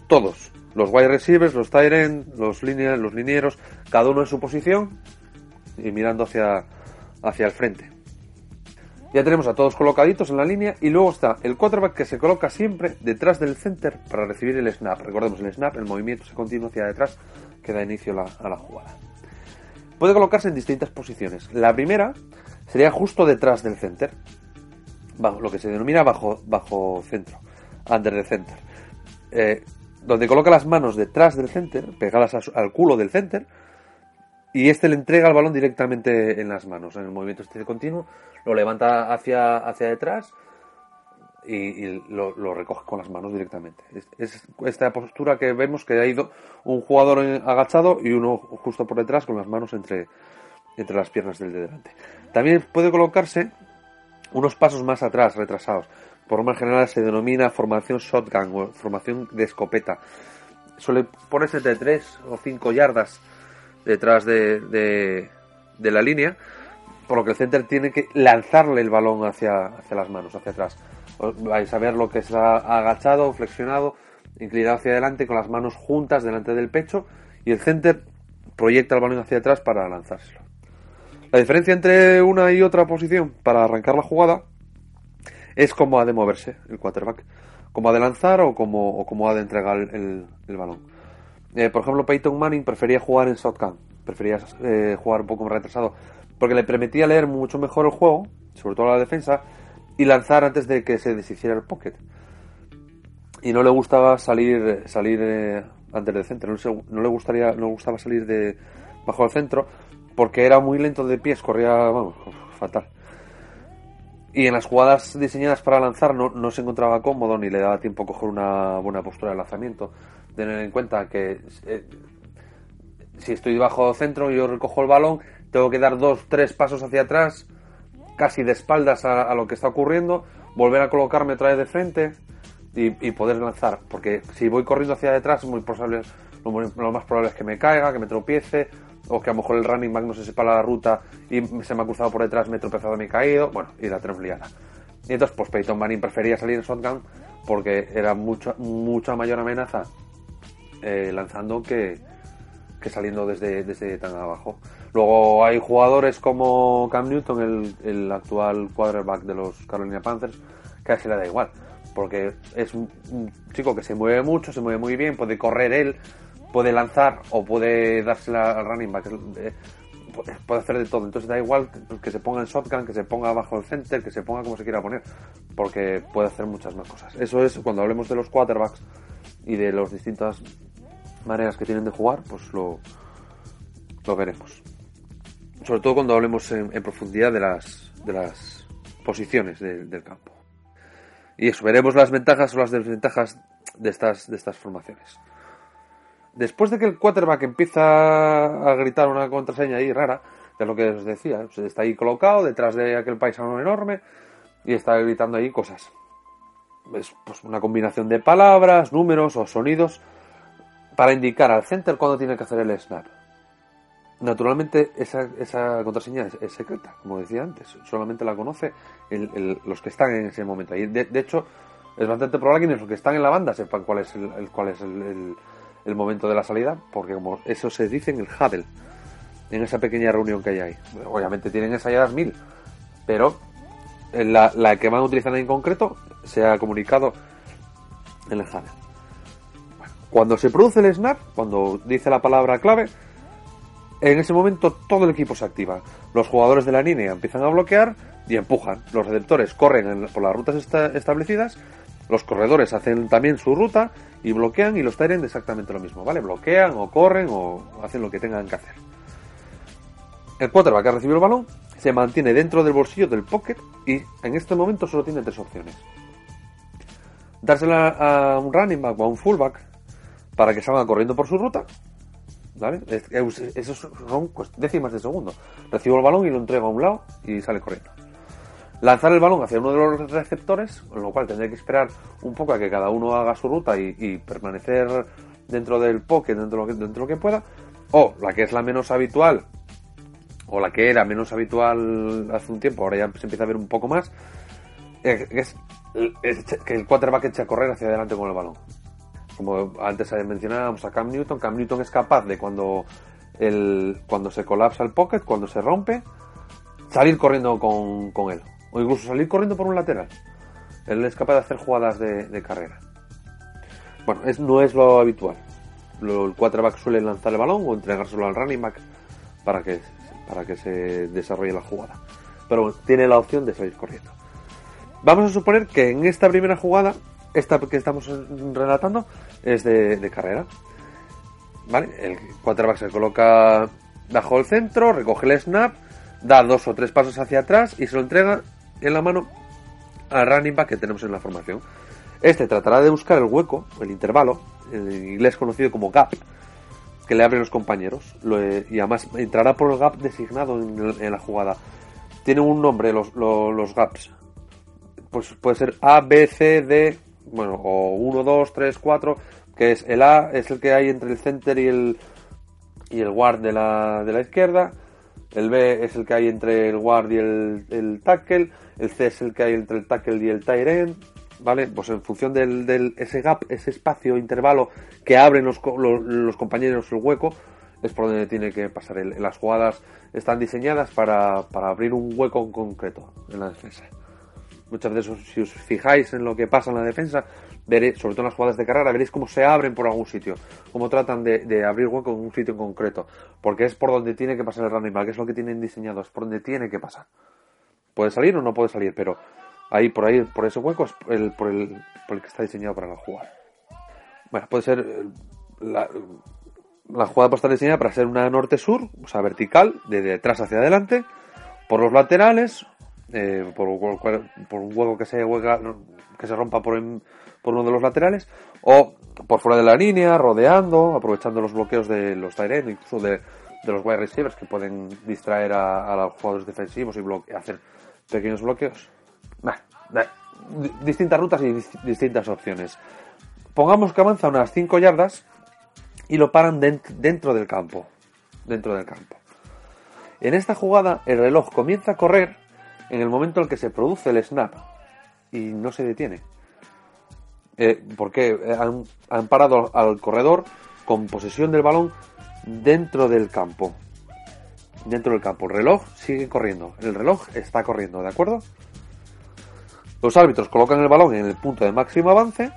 Todos los wide receivers, los tight los, líneas, los linieros, cada uno en su posición y mirando hacia, hacia el frente. Ya tenemos a todos colocaditos en la línea y luego está el quarterback que se coloca siempre detrás del center para recibir el snap. Recordemos el snap, el movimiento se continúa hacia detrás que da inicio a la jugada. Puede colocarse en distintas posiciones. La primera sería justo detrás del center, bajo, lo que se denomina bajo, bajo centro, under the center. Eh, donde coloca las manos detrás del center, pegadas al culo del center, y este le entrega el balón directamente en las manos, en el movimiento este continuo, lo levanta hacia, hacia detrás y, lo, recoge con las manos directamente. Es, esta postura que vemos que ha ido un jugador agachado y uno justo por detrás con las manos entre, entre las piernas del de delante. También puede colocarse unos pasos más atrás, retrasados por norma general se denomina formación shotgun o formación de escopeta. Suele ponerse de 3 o 5 yardas detrás de, de, la línea, por lo que el center tiene que lanzarle el balón hacia, hacia las manos, hacia atrás. Vais a ver lo que está agachado, flexionado, inclinado hacia adelante, con las manos juntas delante del pecho, y el center proyecta el balón hacia atrás para lanzárselo. La diferencia entre una y otra posición para arrancar la jugada es cómo ha de moverse el quarterback, cómo ha de lanzar o cómo, ha de entregar el, balón. Eh, por ejemplo, Peyton Manning prefería jugar en shotgun, prefería eh, jugar un poco más retrasado, porque le permitía leer mucho mejor el juego, sobre todo la defensa, y lanzar antes de que se deshiciera el pocket. Y no le gustaba salir eh, antes del centro, no, le gustaría no le gustaba salir de bajo el centro porque era muy lento de pies, corría, vamos, fatal. Y en las jugadas diseñadas para lanzar no, no se encontraba cómodo ni le daba tiempo a coger una buena postura de lanzamiento. Tener en cuenta que eh, si estoy bajo centro y yo recojo el balón, tengo que dar dos, tres pasos hacia atrás, casi de espaldas a, lo que está ocurriendo, volver a colocarme otra vez de frente y, poder lanzar. Porque si voy corriendo hacia detrás, muy posible, lo, más probable es que me caiga, que me tropiece, o que a lo mejor el running back no se sepa la ruta y se me ha cruzado por detrás, me he tropezado, me he caído, bueno, y la tenemos liada. Y entonces, pues Peyton Manning prefería salir en shotgun porque era mucha, mucha mayor amenaza eh, lanzando que, que saliendo desde, desde tan abajo. Luego hay jugadores como Cam Newton, el, el actual quarterback de los Carolina Panthers, que a ese le da igual, porque es un, chico que se mueve mucho, se mueve muy bien, puede correr él, puede lanzar o puede dársela al running back, eh, puede hacer de todo. Entonces da igual que se ponga en shotgun, que se ponga bajo el center, que se ponga como se quiera poner, porque puede hacer muchas más cosas. Eso es cuando hablemos de los quarterbacks y de las distintas maneras que tienen de jugar, pues lo, lo veremos. Sobre todo cuando hablemos en, profundidad de las, de las posiciones del campo. Y eso, veremos las ventajas o las desventajas de estas, de estas formaciones. Después de que el quarterback empieza a gritar una contraseña ahí rara, de lo que os decía, está ahí colocado detrás de aquel paisano enorme y está gritando ahí cosas. Es pues, una combinación de palabras, números o sonidos para indicar al center cuándo tiene que hacer el snap. Naturalmente esa, esa contraseña es, secreta, como decía antes, solamente la conoce los que están en ese momento. Y de, hecho es bastante probable que los que están en la banda sepan cuál es el, cuál es el, momento de la salida, porque como eso se dice en el huddle, en esa pequeña reunión que hay ahí. Obviamente tienen ensayadas mil, pero la, la que van a utilizar en concreto se ha comunicado en el huddle. Cuando se produce el snap, cuando dice la palabra clave, en ese momento todo el equipo se activa. Los jugadores de la línea empiezan a bloquear y empujan. Los receptores corren por las rutas establecidas. Los corredores hacen también su ruta y bloquean y los Tyrants exactamente lo mismo, ¿vale? Bloquean o corren o hacen lo que tengan que hacer. El quarterback ha recibido el balón se mantiene dentro del bolsillo del pocket y en este momento solo tiene tres opciones. Dársela a un running back o a un fullback para que salga corriendo por su ruta. ¿Vale? Esos son décimas de segundo. Recibo el balón y lo entrego a un lado y sale corriendo. Lanzar el balón hacia uno de los receptores, con lo cual tendré que esperar un poco a que cada uno haga su ruta y, permanecer dentro del pocket, dentro de, lo que, dentro lo que pueda. O la que es la menos habitual, o la que era menos habitual hace un tiempo, ahora ya se empieza a ver un poco más, eh, es, es que el quarterback eche a correr hacia adelante con el balón como antes mencionábamos a Cam Newton, Cam Newton es capaz de cuando, el, cuando se colapsa el pocket, cuando se rompe, salir corriendo con, con él. O incluso salir corriendo por un lateral. Él es capaz de hacer jugadas de, carrera. Bueno, es, no es lo habitual. Lo, el quarterback suele lanzar el balón o entregárselo al running back para que, para que se desarrolle la jugada. Pero tiene la opción de salir corriendo. Vamos a suponer que en esta primera jugada esta que estamos relatando es de, carrera. ¿Vale? El quarterback se coloca bajo el centro, recoge el snap, da dos o tres pasos hacia atrás y se lo entrega en la mano al running back que tenemos en la formación. Este tratará de buscar el hueco, el intervalo, en inglés conocido como gap, que le abren los compañeros. y además entrará por el gap designado en, la jugada. Tiene un nombre los, los, los gaps. Pues puede ser A, B, C, D, bueno, o 1, 2, 3, 4, que es el A, es el que hay entre el center y el, y el guard de la, de la izquierda, el B es el que hay entre el guard y el, tackle, el C es el que hay entre el tackle y el tight end, ¿vale? Pues en función del, del ese gap, ese espacio, intervalo que abren los, compañeros el hueco, es por donde tiene que pasar. Las jugadas están diseñadas para, para abrir un hueco en concreto en la defensa. Muchas veces, si os fijáis en lo que pasa en la defensa, veréis, sobre todo en las jugadas de carrera, veréis cómo se abren por algún sitio, cómo tratan de, abrir hueco en un sitio en concreto, porque es por donde tiene que pasar el running back, es lo que tienen diseñado, es por donde tiene que pasar. Puede salir o no puede salir, pero ahí por ahí, por ese hueco es el, por, el, por el que está diseñado para la jugada. Bueno, puede ser eh, la, jugada puede estar diseñada para ser una norte-sur, o sea, vertical, de detrás hacia adelante, por los laterales, eh, por, por, un hueco que se que se rompa por, en, por, uno de los laterales, o por fuera de la línea, rodeando, aprovechando los bloqueos de los tight incluso de, los wide receivers que pueden distraer a, los jugadores defensivos y bloque, hacer pequeños bloqueos. Distintas rutas y distintas opciones. Pongamos que avanza unas 5 yardas y lo paran dentro del campo. Dentro del campo. En esta jugada el reloj comienza a correr en el momento en que se produce el snap y no se detiene. Eh, porque han, han, parado al corredor con posesión del balón dentro del campo. Dentro del campo. El reloj sigue corriendo. El reloj está corriendo, ¿de acuerdo? Los árbitros colocan el balón en el punto de máximo avance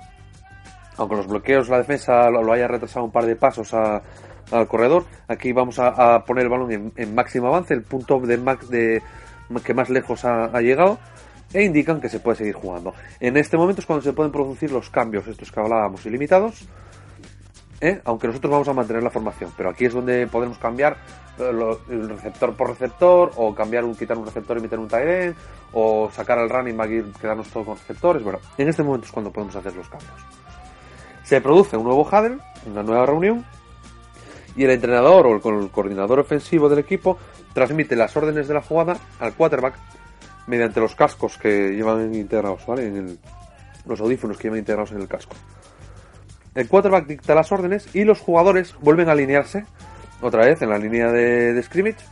aunque los bloqueos, la defensa lo, haya retrasado un par de pasos al corredor, aquí vamos a, poner el balón en, máximo avance, el punto de, de que más lejos ha, llegado, e indican que se puede seguir jugando. En este momento es cuando se pueden producir los cambios, estos que hablábamos, ilimitados, ¿eh? aunque nosotros vamos a mantener la formación, pero aquí es donde podemos cambiar eh, el receptor por receptor, o cambiar un, quitar un receptor y meter un tight end, o sacar al running back y quedarnos todos con receptores. Bueno, en este momento es cuando podemos hacer los cambios. Se produce un nuevo huddle, una nueva reunión, y el entrenador o el coordinador ofensivo del equipo transmite las órdenes de la jugada al quarterback mediante los cascos que llevan integrados, ¿vale? Los audífonos que llevan integrados en el casco. El quarterback dicta las órdenes y los jugadores vuelven a alinearse otra vez en la línea de, scrimmage,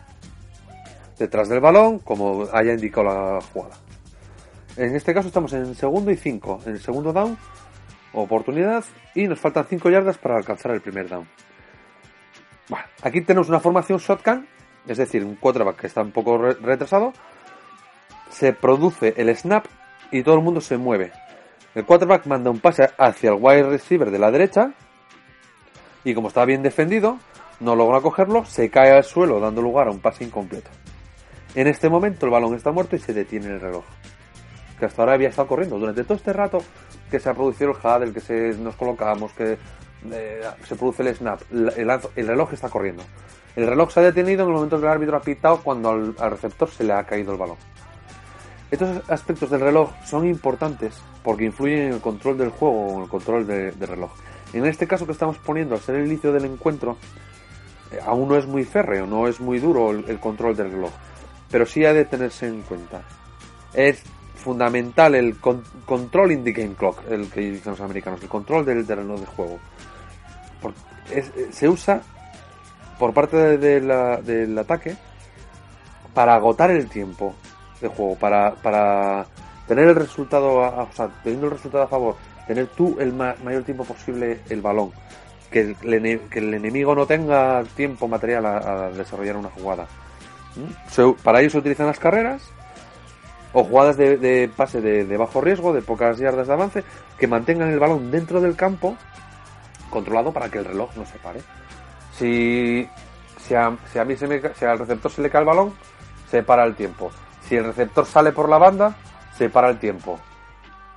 detrás del balón, como haya indicado la jugada. En este caso estamos en segundo y cinco. En el segundo down oportunidad y nos faltan 5 yardas para alcanzar el primer down. Aquí tenemos una formación shotgun, es decir, un quarterback que está un poco re retrasado. Se produce el snap y todo el mundo se mueve. El quarterback manda un pase hacia el wide receiver de la derecha y como está bien defendido, no logra cogerlo, se cae al suelo dando lugar a un pase incompleto. En este momento el balón está muerto y se detiene el reloj que hasta ahora había estado corriendo. Durante todo este rato que se ha producido el HUD, el que se, nos colocamos, que eh, se produce el snap, el, el, reloj está corriendo. El reloj se ha detenido en el momento que el árbitro ha pitado cuando al, receptor se le ha caído el balón. Estos aspectos del reloj son importantes porque influyen en el control del juego o en el control de, del reloj. En este caso que estamos poniendo, al ser el inicio del encuentro, eh, aún no es muy férreo, no es muy duro el, control del reloj, pero sí ha de tenerse en cuenta. Es fundamental el con control in the game clock, el que dicen los americanos, el control del, del reloj de juego. Es, se usa por parte la, del ataque para agotar el tiempo de juego, para, para tener el resultado, a, o sea, teniendo el resultado a favor, tener tú el ma mayor tiempo posible el balón, que el, que el enemigo no tenga tiempo material a, a desarrollar una jugada. ¿Mm? Para ello se utilizan las carreras o jugadas de, de pase de, de, bajo riesgo, de pocas yardas de avance, que mantengan el balón dentro del campo, controlado para que el reloj no se pare. Si, si, a, si a mí se me, si al receptor se le cae el balón, se para el tiempo. Si el receptor sale por la banda, se para el tiempo.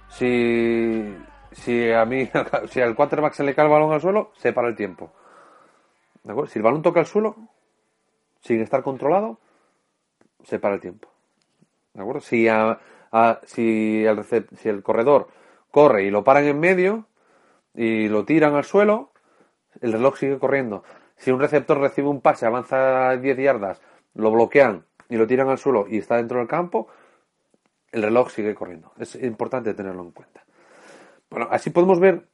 Si, si a mí, si al quarterback se le cae el balón al suelo, se para el tiempo. ¿De acuerdo? Si el balón toca el suelo, sin estar controlado, se para el tiempo. ¿De acuerdo? Si, a, si, el si el corredor corre y lo paran en medio y lo tiran al suelo, el reloj sigue corriendo. Si un receptor recibe un pase, avanza 10 yardas, lo bloquean y lo tiran al suelo y está dentro del campo, el reloj sigue corriendo. Es importante tenerlo en cuenta. Bueno, así podemos ver,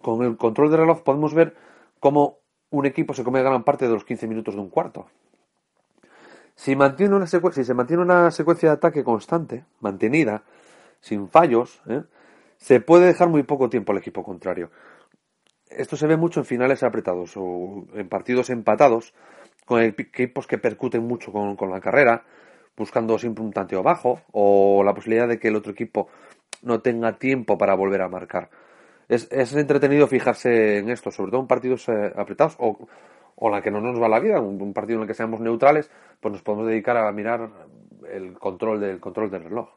con el control del reloj, podemos ver cómo un equipo se come gran parte de los 15 minutos de un cuarto. Si, mantiene una si se mantiene una secuencia de ataque constante, mantenida, sin fallos, ¿eh? se puede dejar muy poco tiempo al equipo contrario. esto se ve mucho en finales apretados o en partidos empatados, con equipos que percuten mucho con, la carrera, buscando siempre un tanteo bajo o la posibilidad de que el otro equipo no tenga tiempo para volver a marcar. Es, entretenido fijarse en esto, sobre todo en partidos eh, apretados o, o la que no nos va la vida, un, partido en el que seamos neutrales, pues nos podemos dedicar a mirar el control del control del reloj.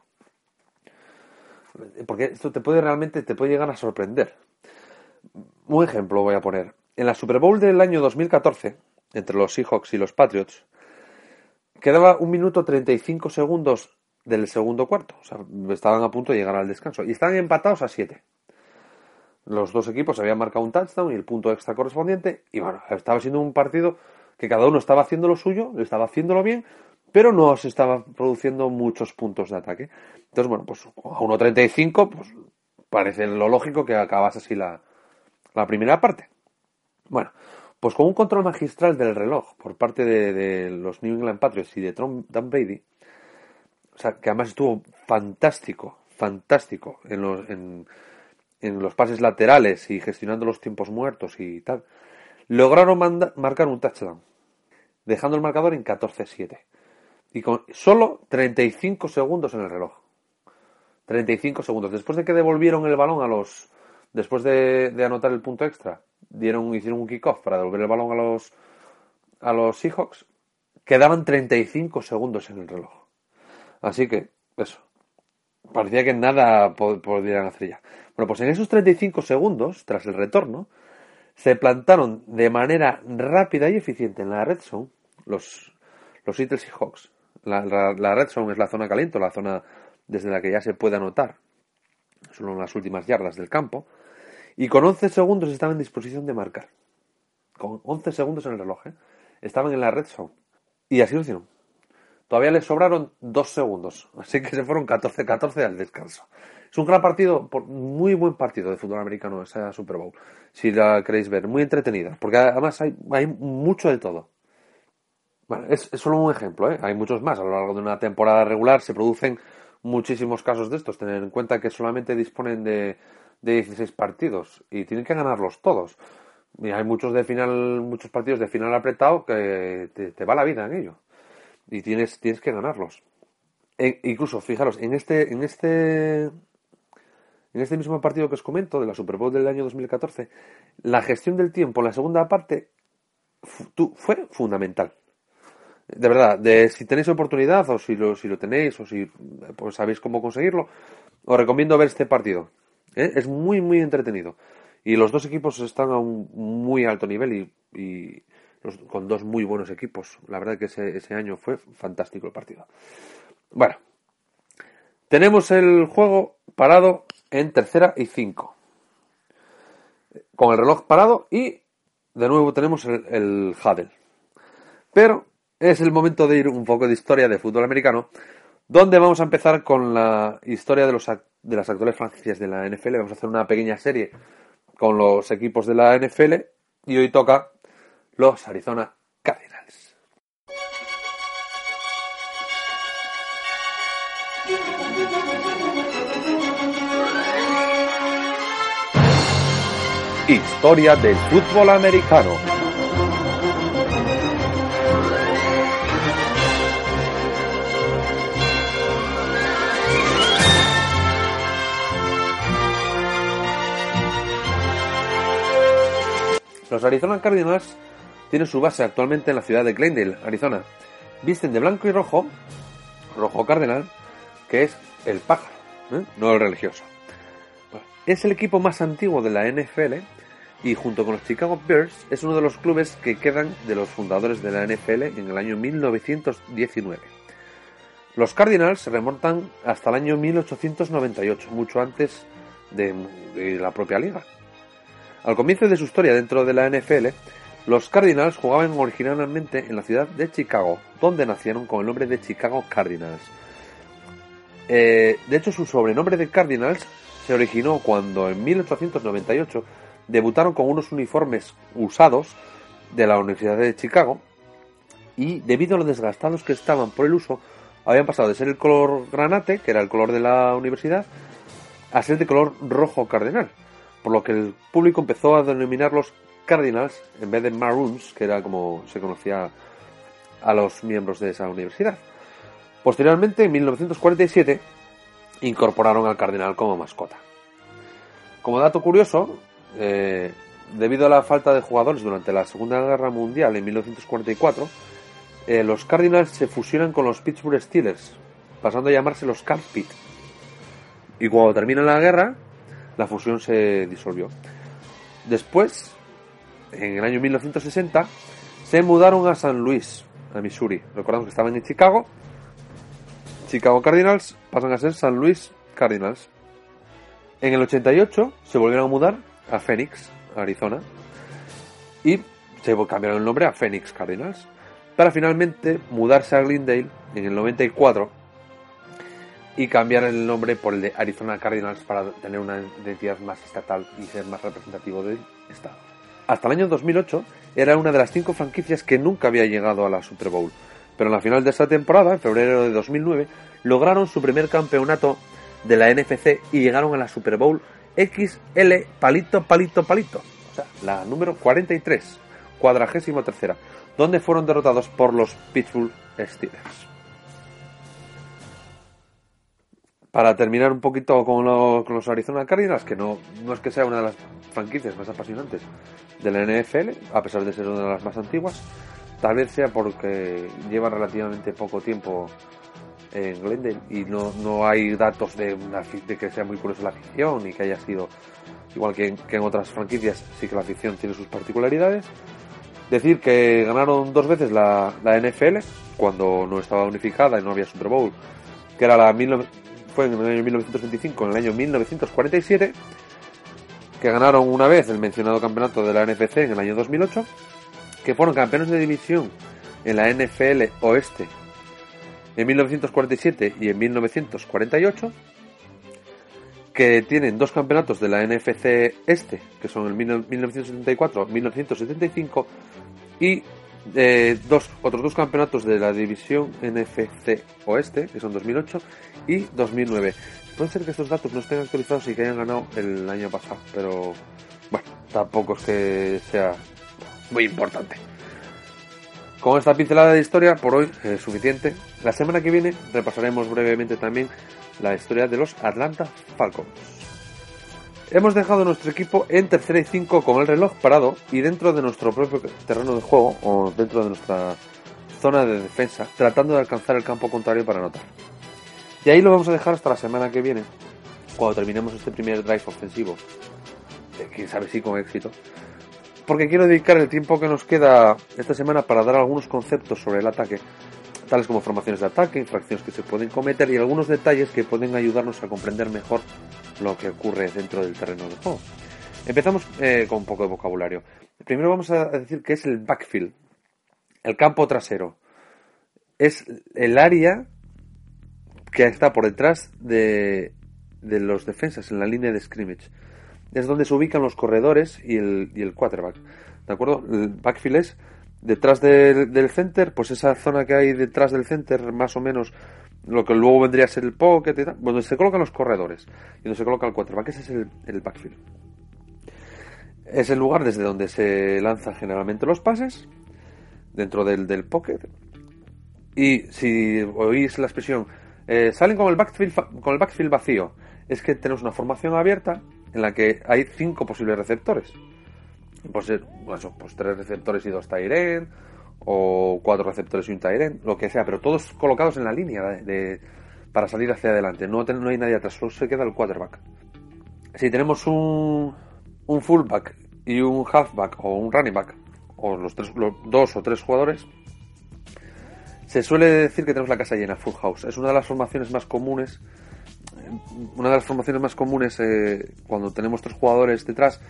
Porque esto te puede realmente te puede llegar a sorprender. Un ejemplo voy a poner. En la Super Bowl del año 2014, entre los Seahawks y los Patriots, quedaba un minuto 35 segundos del segundo cuarto. O sea, estaban a punto de llegar al descanso. Y estaban empatados a 7. Los dos equipos habían marcado un touchdown y el punto extra correspondiente. Y bueno, estaba siendo un partido que cada uno estaba haciendo lo suyo, estaba haciéndolo bien, pero no se estaban produciendo muchos puntos de ataque. Entonces, bueno, pues a 1.35, pues parece lo lógico que acabase así la, la primera parte. Bueno, pues con un control magistral del reloj por parte de, los New England Patriots y de Tom, Brady, o sea, que además estuvo fantástico, fantástico en los, en, los pases laterales y gestionando los tiempos muertos y tal, lograron marcar un touchdown, dejando el marcador en 14-7. Y con solo 35 segundos en el reloj. 35 segundos. Después de que devolvieron el balón a los, después de, anotar el punto extra, dieron, hicieron un kickoff para devolver el balón a los, a los Seahawks, quedaban 35 segundos en el reloj. Así que, eso. Parecía que nada podrían hacer ya. Bueno, pues en esos 35 segundos, tras el retorno, se plantaron de manera rápida y eficiente en la red zone los, los Seattle Seahawks. La, la, red zone es la zona caliente, la zona desde la que ya se puede anotar. Son las últimas yardas del campo. Y con 11 segundos estaban en disposición de marcar. Con 11 segundos en el reloj. ¿eh? Estaban en la red zone. Y así lo hicieron. Todavía les sobraron 2 segundos. Así que se fueron 14-14 al descanso. Es un gran partido, muy buen partido de fútbol americano esa Super Bowl. Si la queréis ver, muy entretenida. Porque además hay, mucho de todo. Bueno, es, es, solo un ejemplo, ¿eh? hay muchos más. A lo largo de una temporada regular se producen muchísimos casos de estos. Tener en cuenta que solamente disponen de de 16 partidos y tienen que ganarlos todos. Y hay muchos de final, muchos partidos de final apretado que te, va la vida en ello. Y tienes, tienes que ganarlos. E, incluso, fijaros, en este, en este, en este mismo partido que os comento, de la Super Bowl del año 2014, la gestión del tiempo en la segunda parte fue fundamental. De verdad, de si tenéis oportunidad o si lo, si lo tenéis o si pues, sabéis cómo conseguirlo, os recomiendo ver este partido. ¿Eh? Es muy, muy entretenido. Y los dos equipos están a un muy alto nivel y, con dos muy buenos equipos. La verdad que ese, ese año fue fantástico el partido. Bueno, tenemos el juego parado en tercera y cinco. Con el reloj parado y de nuevo tenemos el, el Huddle. Pero es el momento de ir un poco de historia de fútbol americano, donde vamos a empezar con la historia de los de las actuales franquicias de la NFL. Vamos a hacer una pequeña serie con los equipos de la NFL y hoy toca los Arizona Cardinals. Historia del fútbol americano. Los Arizona Cardinals tienen su base actualmente en la ciudad de Glendale, Arizona. Visten de blanco y rojo, rojo cardenal, que es el pájaro, ¿eh? no el religioso. Es el equipo más antiguo de la NFL y junto con los Chicago Bears es uno de los clubes que quedan de los fundadores de la NFL en el año 1919. Los Cardinals se remontan hasta el año 1898, mucho antes de la propia liga. Al comienzo de su historia dentro de la NFL, los Cardinals jugaban originalmente en la ciudad de Chicago, donde nacieron con el nombre de Chicago Cardinals. Eh, de hecho, su sobrenombre de Cardinals se originó cuando en 1898 debutaron con unos uniformes usados de la Universidad de Chicago y debido a lo desgastados que estaban por el uso, habían pasado de ser el color granate, que era el color de la universidad, a ser de color rojo cardenal por lo que el público empezó a denominarlos Cardinals en vez de Maroons, que era como se conocía a los miembros de esa universidad. Posteriormente, en 1947, incorporaron al Cardinal como mascota. Como dato curioso, eh, debido a la falta de jugadores durante la Segunda Guerra Mundial en 1944, eh, los Cardinals se fusionan con los Pittsburgh Steelers, pasando a llamarse los Pit. Y cuando termina la guerra, la fusión se disolvió. Después, en el año 1960, se mudaron a San Luis, a Missouri. Recordamos que estaban en Chicago. Chicago Cardinals pasan a ser San Luis Cardinals. En el 88 se volvieron a mudar a Phoenix, Arizona. Y se cambiaron el nombre a Phoenix Cardinals. Para finalmente mudarse a Glendale en el 94 y cambiar el nombre por el de Arizona Cardinals para tener una identidad más estatal y ser más representativo del estado. Hasta el año 2008 era una de las cinco franquicias que nunca había llegado a la Super Bowl, pero en la final de esa temporada, en febrero de 2009, lograron su primer campeonato de la NFC y llegaron a la Super Bowl XL palito palito palito, o sea, la número 43, cuadragésimo tercera, donde fueron derrotados por los Pittsburgh Steelers. Para terminar un poquito con, los Arizona Cardinals, que no, no es que sea una de las franquicias más apasionantes de la NFL, a pesar de ser una de las más antiguas, tal vez sea porque lleva relativamente poco tiempo en Glendale y no, no hay datos de, de que sea muy curiosa la afición y que haya sido igual que en, otras franquicias, sí que la afición tiene sus particularidades. Decir que ganaron dos veces la, la NFL cuando no estaba unificada y no había Super Bowl, que era la fue en el año 1925, en el año 1947, que ganaron una vez el mencionado campeonato de la NFC en el año 2008, que fueron campeones de división en la NFL Oeste en 1947 y en 1948, que tienen dos campeonatos de la NFC Este, que son el 1974-1975, y eh, dos, otros dos campeonatos de la división NFC Oeste, que son 2008 y 2009. Puede ser que estos datos no estén actualizados y que hayan ganado el año pasado, pero bueno, tampoco es que sea muy importante. Con esta pincelada de historia por hoy es suficiente. La semana que viene repasaremos brevemente también la historia de los Atlanta Falcons. Hemos dejado nuestro equipo en tercera y cinco con el reloj parado y dentro de nuestro propio terreno de juego o dentro de nuestra zona de defensa, tratando de alcanzar el campo contrario para anotar. Y ahí lo vamos a dejar hasta la semana que viene, cuando terminemos este primer drive ofensivo. Quién sabe si con éxito. Porque quiero dedicar el tiempo que nos queda esta semana para dar algunos conceptos sobre el ataque, tales como formaciones de ataque, infracciones que se pueden cometer y algunos detalles que pueden ayudarnos a comprender mejor lo que ocurre dentro del terreno de juego. Empezamos eh, con un poco de vocabulario. Primero vamos a decir que es el backfield, el campo trasero. Es el área que está por detrás de, los defensas, en la línea de scrimmage. Es donde se ubican los corredores y el, y el quarterback. ¿De acuerdo? El backfield es detrás del center, pues esa zona que hay detrás del center, más o menos lo que luego vendría a ser el pocket y tal, donde se colocan los corredores y donde se coloca el quarterback, ese es el, backfield. Es el lugar desde donde se lanzan generalmente los pases, dentro del, del pocket. Y si oís la expresión, eh, salen con el, backfield, con el backfield vacío, es que tenemos una formación abierta en la que hay cinco posibles receptores. Puede ser, bueno, pues tres receptores y dos Tyren, o cuatro receptores y un Tyren, lo que sea, pero todos colocados en la línea de, para salir hacia adelante. No, no hay nadie atrás, solo se queda el quarterback. Si tenemos un, un fullback y un halfback o un running back, o los, tres, los dos o tres jugadores, se suele decir que tenemos la casa llena, full house. Es una de las formaciones más comunes. Una de las formaciones más comunes eh, cuando tenemos tres jugadores detrás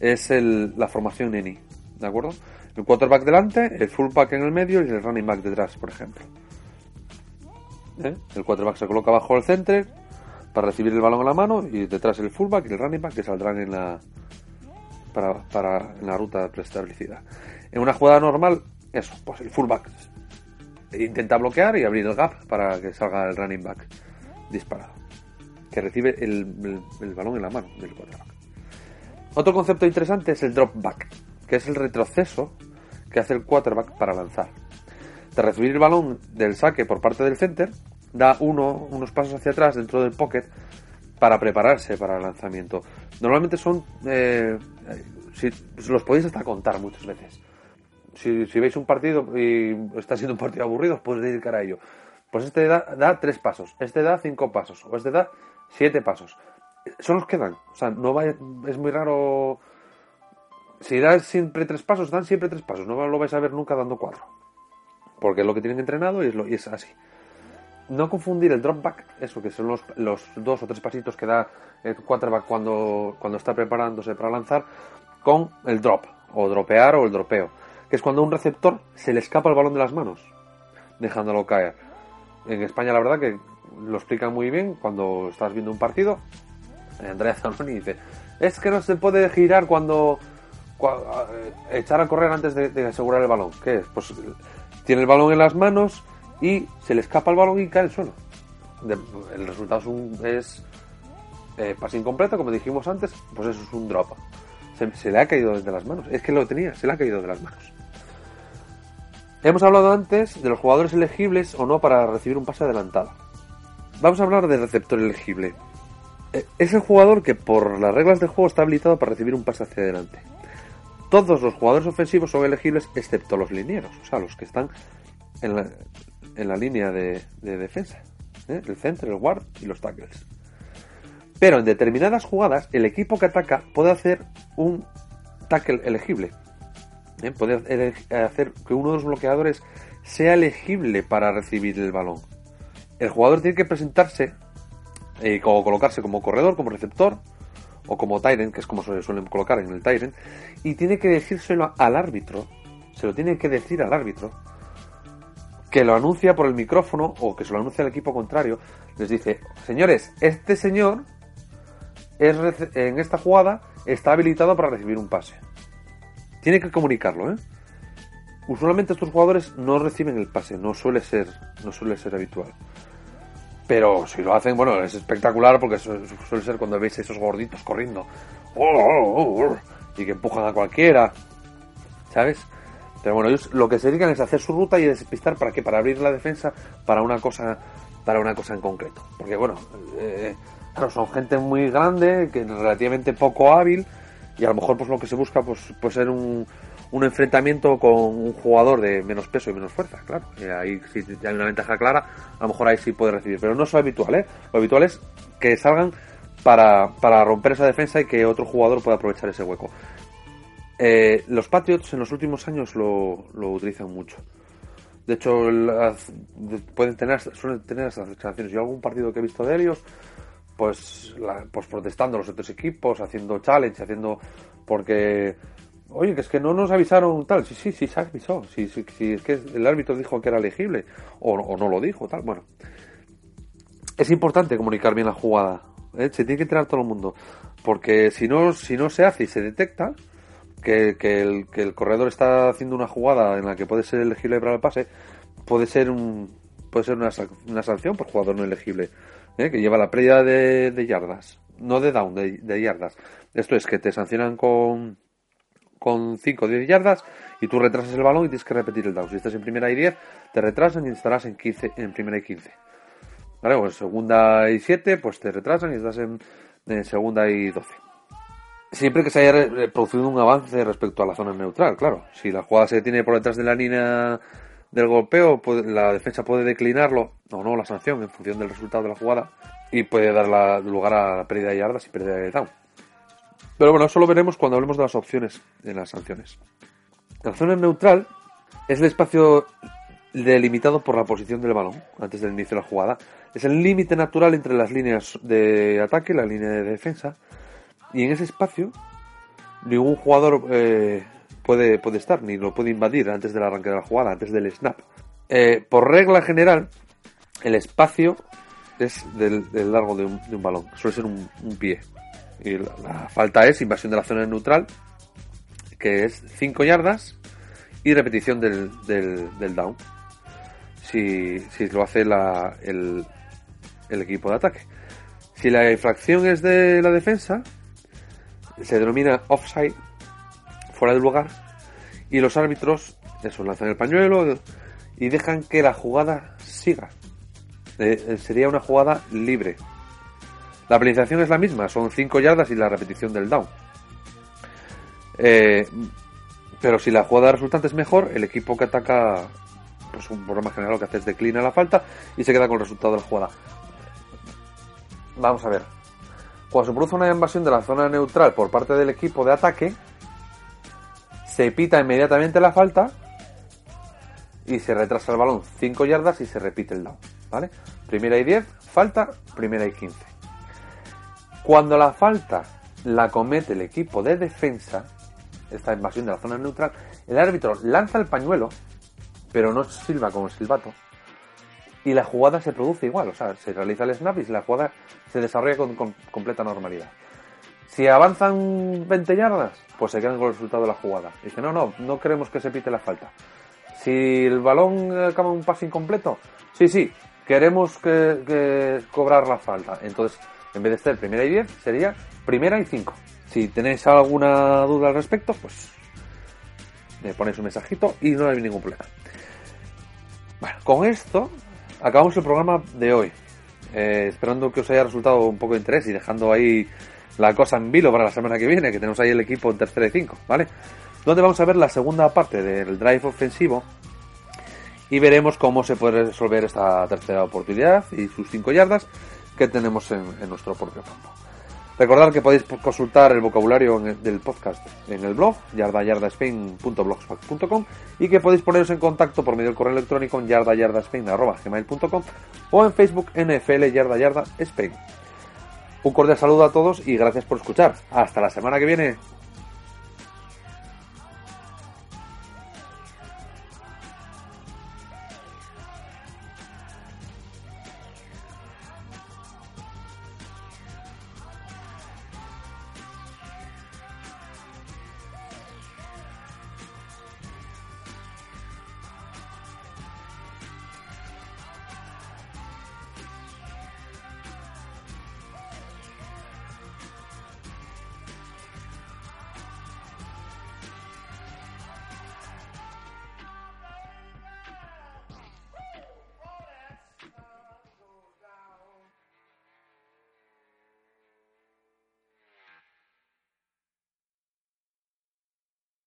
es el, la formación Neni, ¿de acuerdo? El quarterback delante, el fullback en el medio y el running back detrás, por ejemplo. ¿Eh? El quarterback se coloca bajo el center para recibir el balón en la mano y detrás el fullback y el running back que saldrán en la para, para en la ruta preestablecida. En una jugada normal, eso, pues el fullback intenta bloquear y abrir el gap para que salga el running back disparado, que recibe el, el balón en la mano del quarterback. Otro concepto interesante es el drop back, que es el retroceso que hace el quarterback para lanzar. De recibir el balón del saque por parte del center, da uno, unos pasos hacia atrás dentro del pocket para prepararse para el lanzamiento. Normalmente son, eh, si, los podéis hasta contar muchas veces. Si, veis un partido y está siendo un partido aburrido, os podéis dedicar a ello. Pues este da, da, tres pasos, este da cinco pasos, o este da siete pasos. Son los que dan. O sea, no va, es muy raro. Si das siempre tres pasos, dan siempre tres pasos. No lo vais a ver nunca dando cuatro. Porque es lo que tienen entrenado y es, lo, y es así no confundir el drop back, eso que son los, dos o tres pasitos que da el quarterback cuando, cuando está preparándose para lanzar, con el drop, o dropear o el dropeo, que es cuando un receptor se le escapa el balón de las manos, dejándolo caer. En España la verdad que lo explican muy bien cuando estás viendo un partido. Andrea Zanoni dice, es que no se puede girar cuando, eh, echar a correr antes de, asegurar el balón. ¿Qué es? Pues tiene el balón en las manos, y se le escapa el balón y cae al suelo. el resultado es, un, es eh, pase incompleto, como dijimos antes, pues eso es un drop. Se, le ha caído desde las manos. Es que lo tenía, se le ha caído de las manos. Hemos hablado antes de los jugadores elegibles o no para recibir un pase adelantado. Vamos a hablar del receptor elegible. Eh, es el jugador que por las reglas del juego está habilitado para recibir un pase hacia adelante. Todos los jugadores ofensivos son elegibles excepto los linieros, o sea, los que están en la, línea de, defensa. ¿eh? El centro, el guard y los tackles. Pero en determinadas jugadas, el equipo que ataca puede hacer un tackle elegible. ¿eh? Puede hacer que uno de los bloqueadores sea elegible para recibir el balón. El jugador tiene que presentarse eh, o colocarse como corredor, como receptor o como Tyrant, que es como se suelen colocar en el Tyrant, y tiene que decírselo al árbitro. Se lo tiene que decir al árbitro que lo anuncia por el micrófono o que se lo anuncia al equipo contrario, les dice, señores, este señor es en esta jugada está habilitado para recibir un pase. Tiene que comunicarlo, ¿eh? Usualmente estos jugadores no reciben el pase, no suele ser, no suele ser habitual. Pero si lo hacen, bueno, es espectacular porque suele ser cuando veis esos gorditos corriendo y que empujan a cualquiera, ¿sabes? Pero bueno, ellos lo que se dedican es hacer su ruta y despistar para qué, para abrir la defensa para una cosa, para una cosa en concreto. Porque bueno, eh, claro, son gente muy grande, que relativamente poco hábil, y a lo mejor pues lo que se busca pues puede ser un, un enfrentamiento con un jugador de menos peso y menos fuerza, claro. Y ahí si hay una ventaja clara, a lo mejor ahí sí puede recibir. Pero no es lo habitual, ¿eh? Lo habitual es que salgan para, para romper esa defensa y que otro jugador pueda aprovechar ese hueco. Eh, los Patriots en los últimos años lo, utilizan mucho. De hecho, pueden tener, suelen tener esas declaraciones. Yo algún partido que he visto de ellos, pues, pues protestando los otros equipos, haciendo challenge, haciendo porque oye, que es que no nos avisaron tal, sí, sí, sí, se avisó, sí, sí, sí, es que el árbitro dijo que era elegible, o, no lo dijo, tal, bueno. Es importante comunicar bien la jugada, ¿eh? se tiene que enterar todo el mundo, porque si no, si no se hace y se detecta, que, el, que el corredor está haciendo una jugada en la que puede ser elegible para el pase, puede ser un puede ser una, una sanción por jugador no elegible, ¿eh? que lleva la pérdida de, yardas, no de down, de, yardas. Esto es que te sancionan con con 5 o 10 yardas y tú retrasas el balón y tienes que repetir el down. Si estás en primera y 10, te retrasan y estarás en 15, en primera y 15. ¿Vale? En segunda y 7, pues te retrasan y estás en, segunda y 12 siempre que se haya producido un avance respecto a la zona neutral, claro. Si la jugada se detiene por detrás de la línea del golpeo, la defensa puede declinarlo o no la sanción en función del resultado de la jugada y puede dar lugar a la pérdida de yardas y pérdida de down. Pero bueno, eso lo veremos cuando hablemos de las opciones en las sanciones. La zona neutral es el espacio delimitado por la posición del balón antes del inicio de la jugada. Es el límite natural entre las líneas de ataque y la línea de defensa y en ese espacio ningún jugador eh, puede, puede estar, ni lo puede invadir antes del arranque de la jugada, antes del snap. Eh, por regla general, el espacio es del, largo de un, balón, suele ser un, pie. Y la, falta es invasión de la zona neutral, que es 5 yardas, y repetición del, del, down. Si, si, lo hace la, el, el equipo de ataque. Si la infracción es de la defensa, se denomina offside, fuera de lugar, y los árbitros, eso, lanzan el pañuelo y dejan que la jugada siga. Eh, sería una jugada libre. La penalización es la misma, son 5 yardas y la repetición del down. Eh, pero si la jugada resultante es mejor, el equipo que ataca, pues un programa general lo que hace es declina la falta y se queda con el resultado de la jugada. Vamos a ver. Cuando se produce una invasión de la zona neutral por parte del equipo de ataque, se pita inmediatamente la falta y se retrasa el balón 5 yardas y se repite el down. ¿Vale? Primera y 10, falta, primera y 15. Cuando la falta la comete el equipo de defensa, esta invasión de la zona neutral, el árbitro lanza el pañuelo, pero no silba como el silbato, y la jugada se produce igual, o sea, se realiza el snap y la jugada se desarrolla con, completa normalidad. Si avanzan 20 yardas, pues se quedan con el resultado de la jugada. Dice, no, no, no queremos que se pite la falta. Si el balón acaba un pase incompleto, sí, sí, queremos que, cobrar la falta. Entonces, en vez de ser primera y 10, sería primera y 5. Si tenéis alguna duda al respecto, pues me ponéis un mensajito y no hay ningún problema. Bueno, con esto acabamos el programa de hoy. Eh, esperando que os haya resultado un poco de interés y dejando ahí la cosa en vilo para la semana que viene, que tenemos ahí el equipo en tercera y cinco, ¿vale? Donde vamos a ver la segunda parte del drive ofensivo y veremos cómo se puede resolver esta tercera oportunidad y sus cinco yardas que tenemos en, nuestro propio campo. Recordad que podéis consultar el vocabulario del podcast en el blog yardayardaspain.blogspot.com y que podéis poneros en contacto por medio del correo electrónico en yardayardaspain.gmail.com o en Facebook NFL Yarda Yarda Spain. Un cordial saludo a todos y gracias por escuchar. Hasta la semana que viene.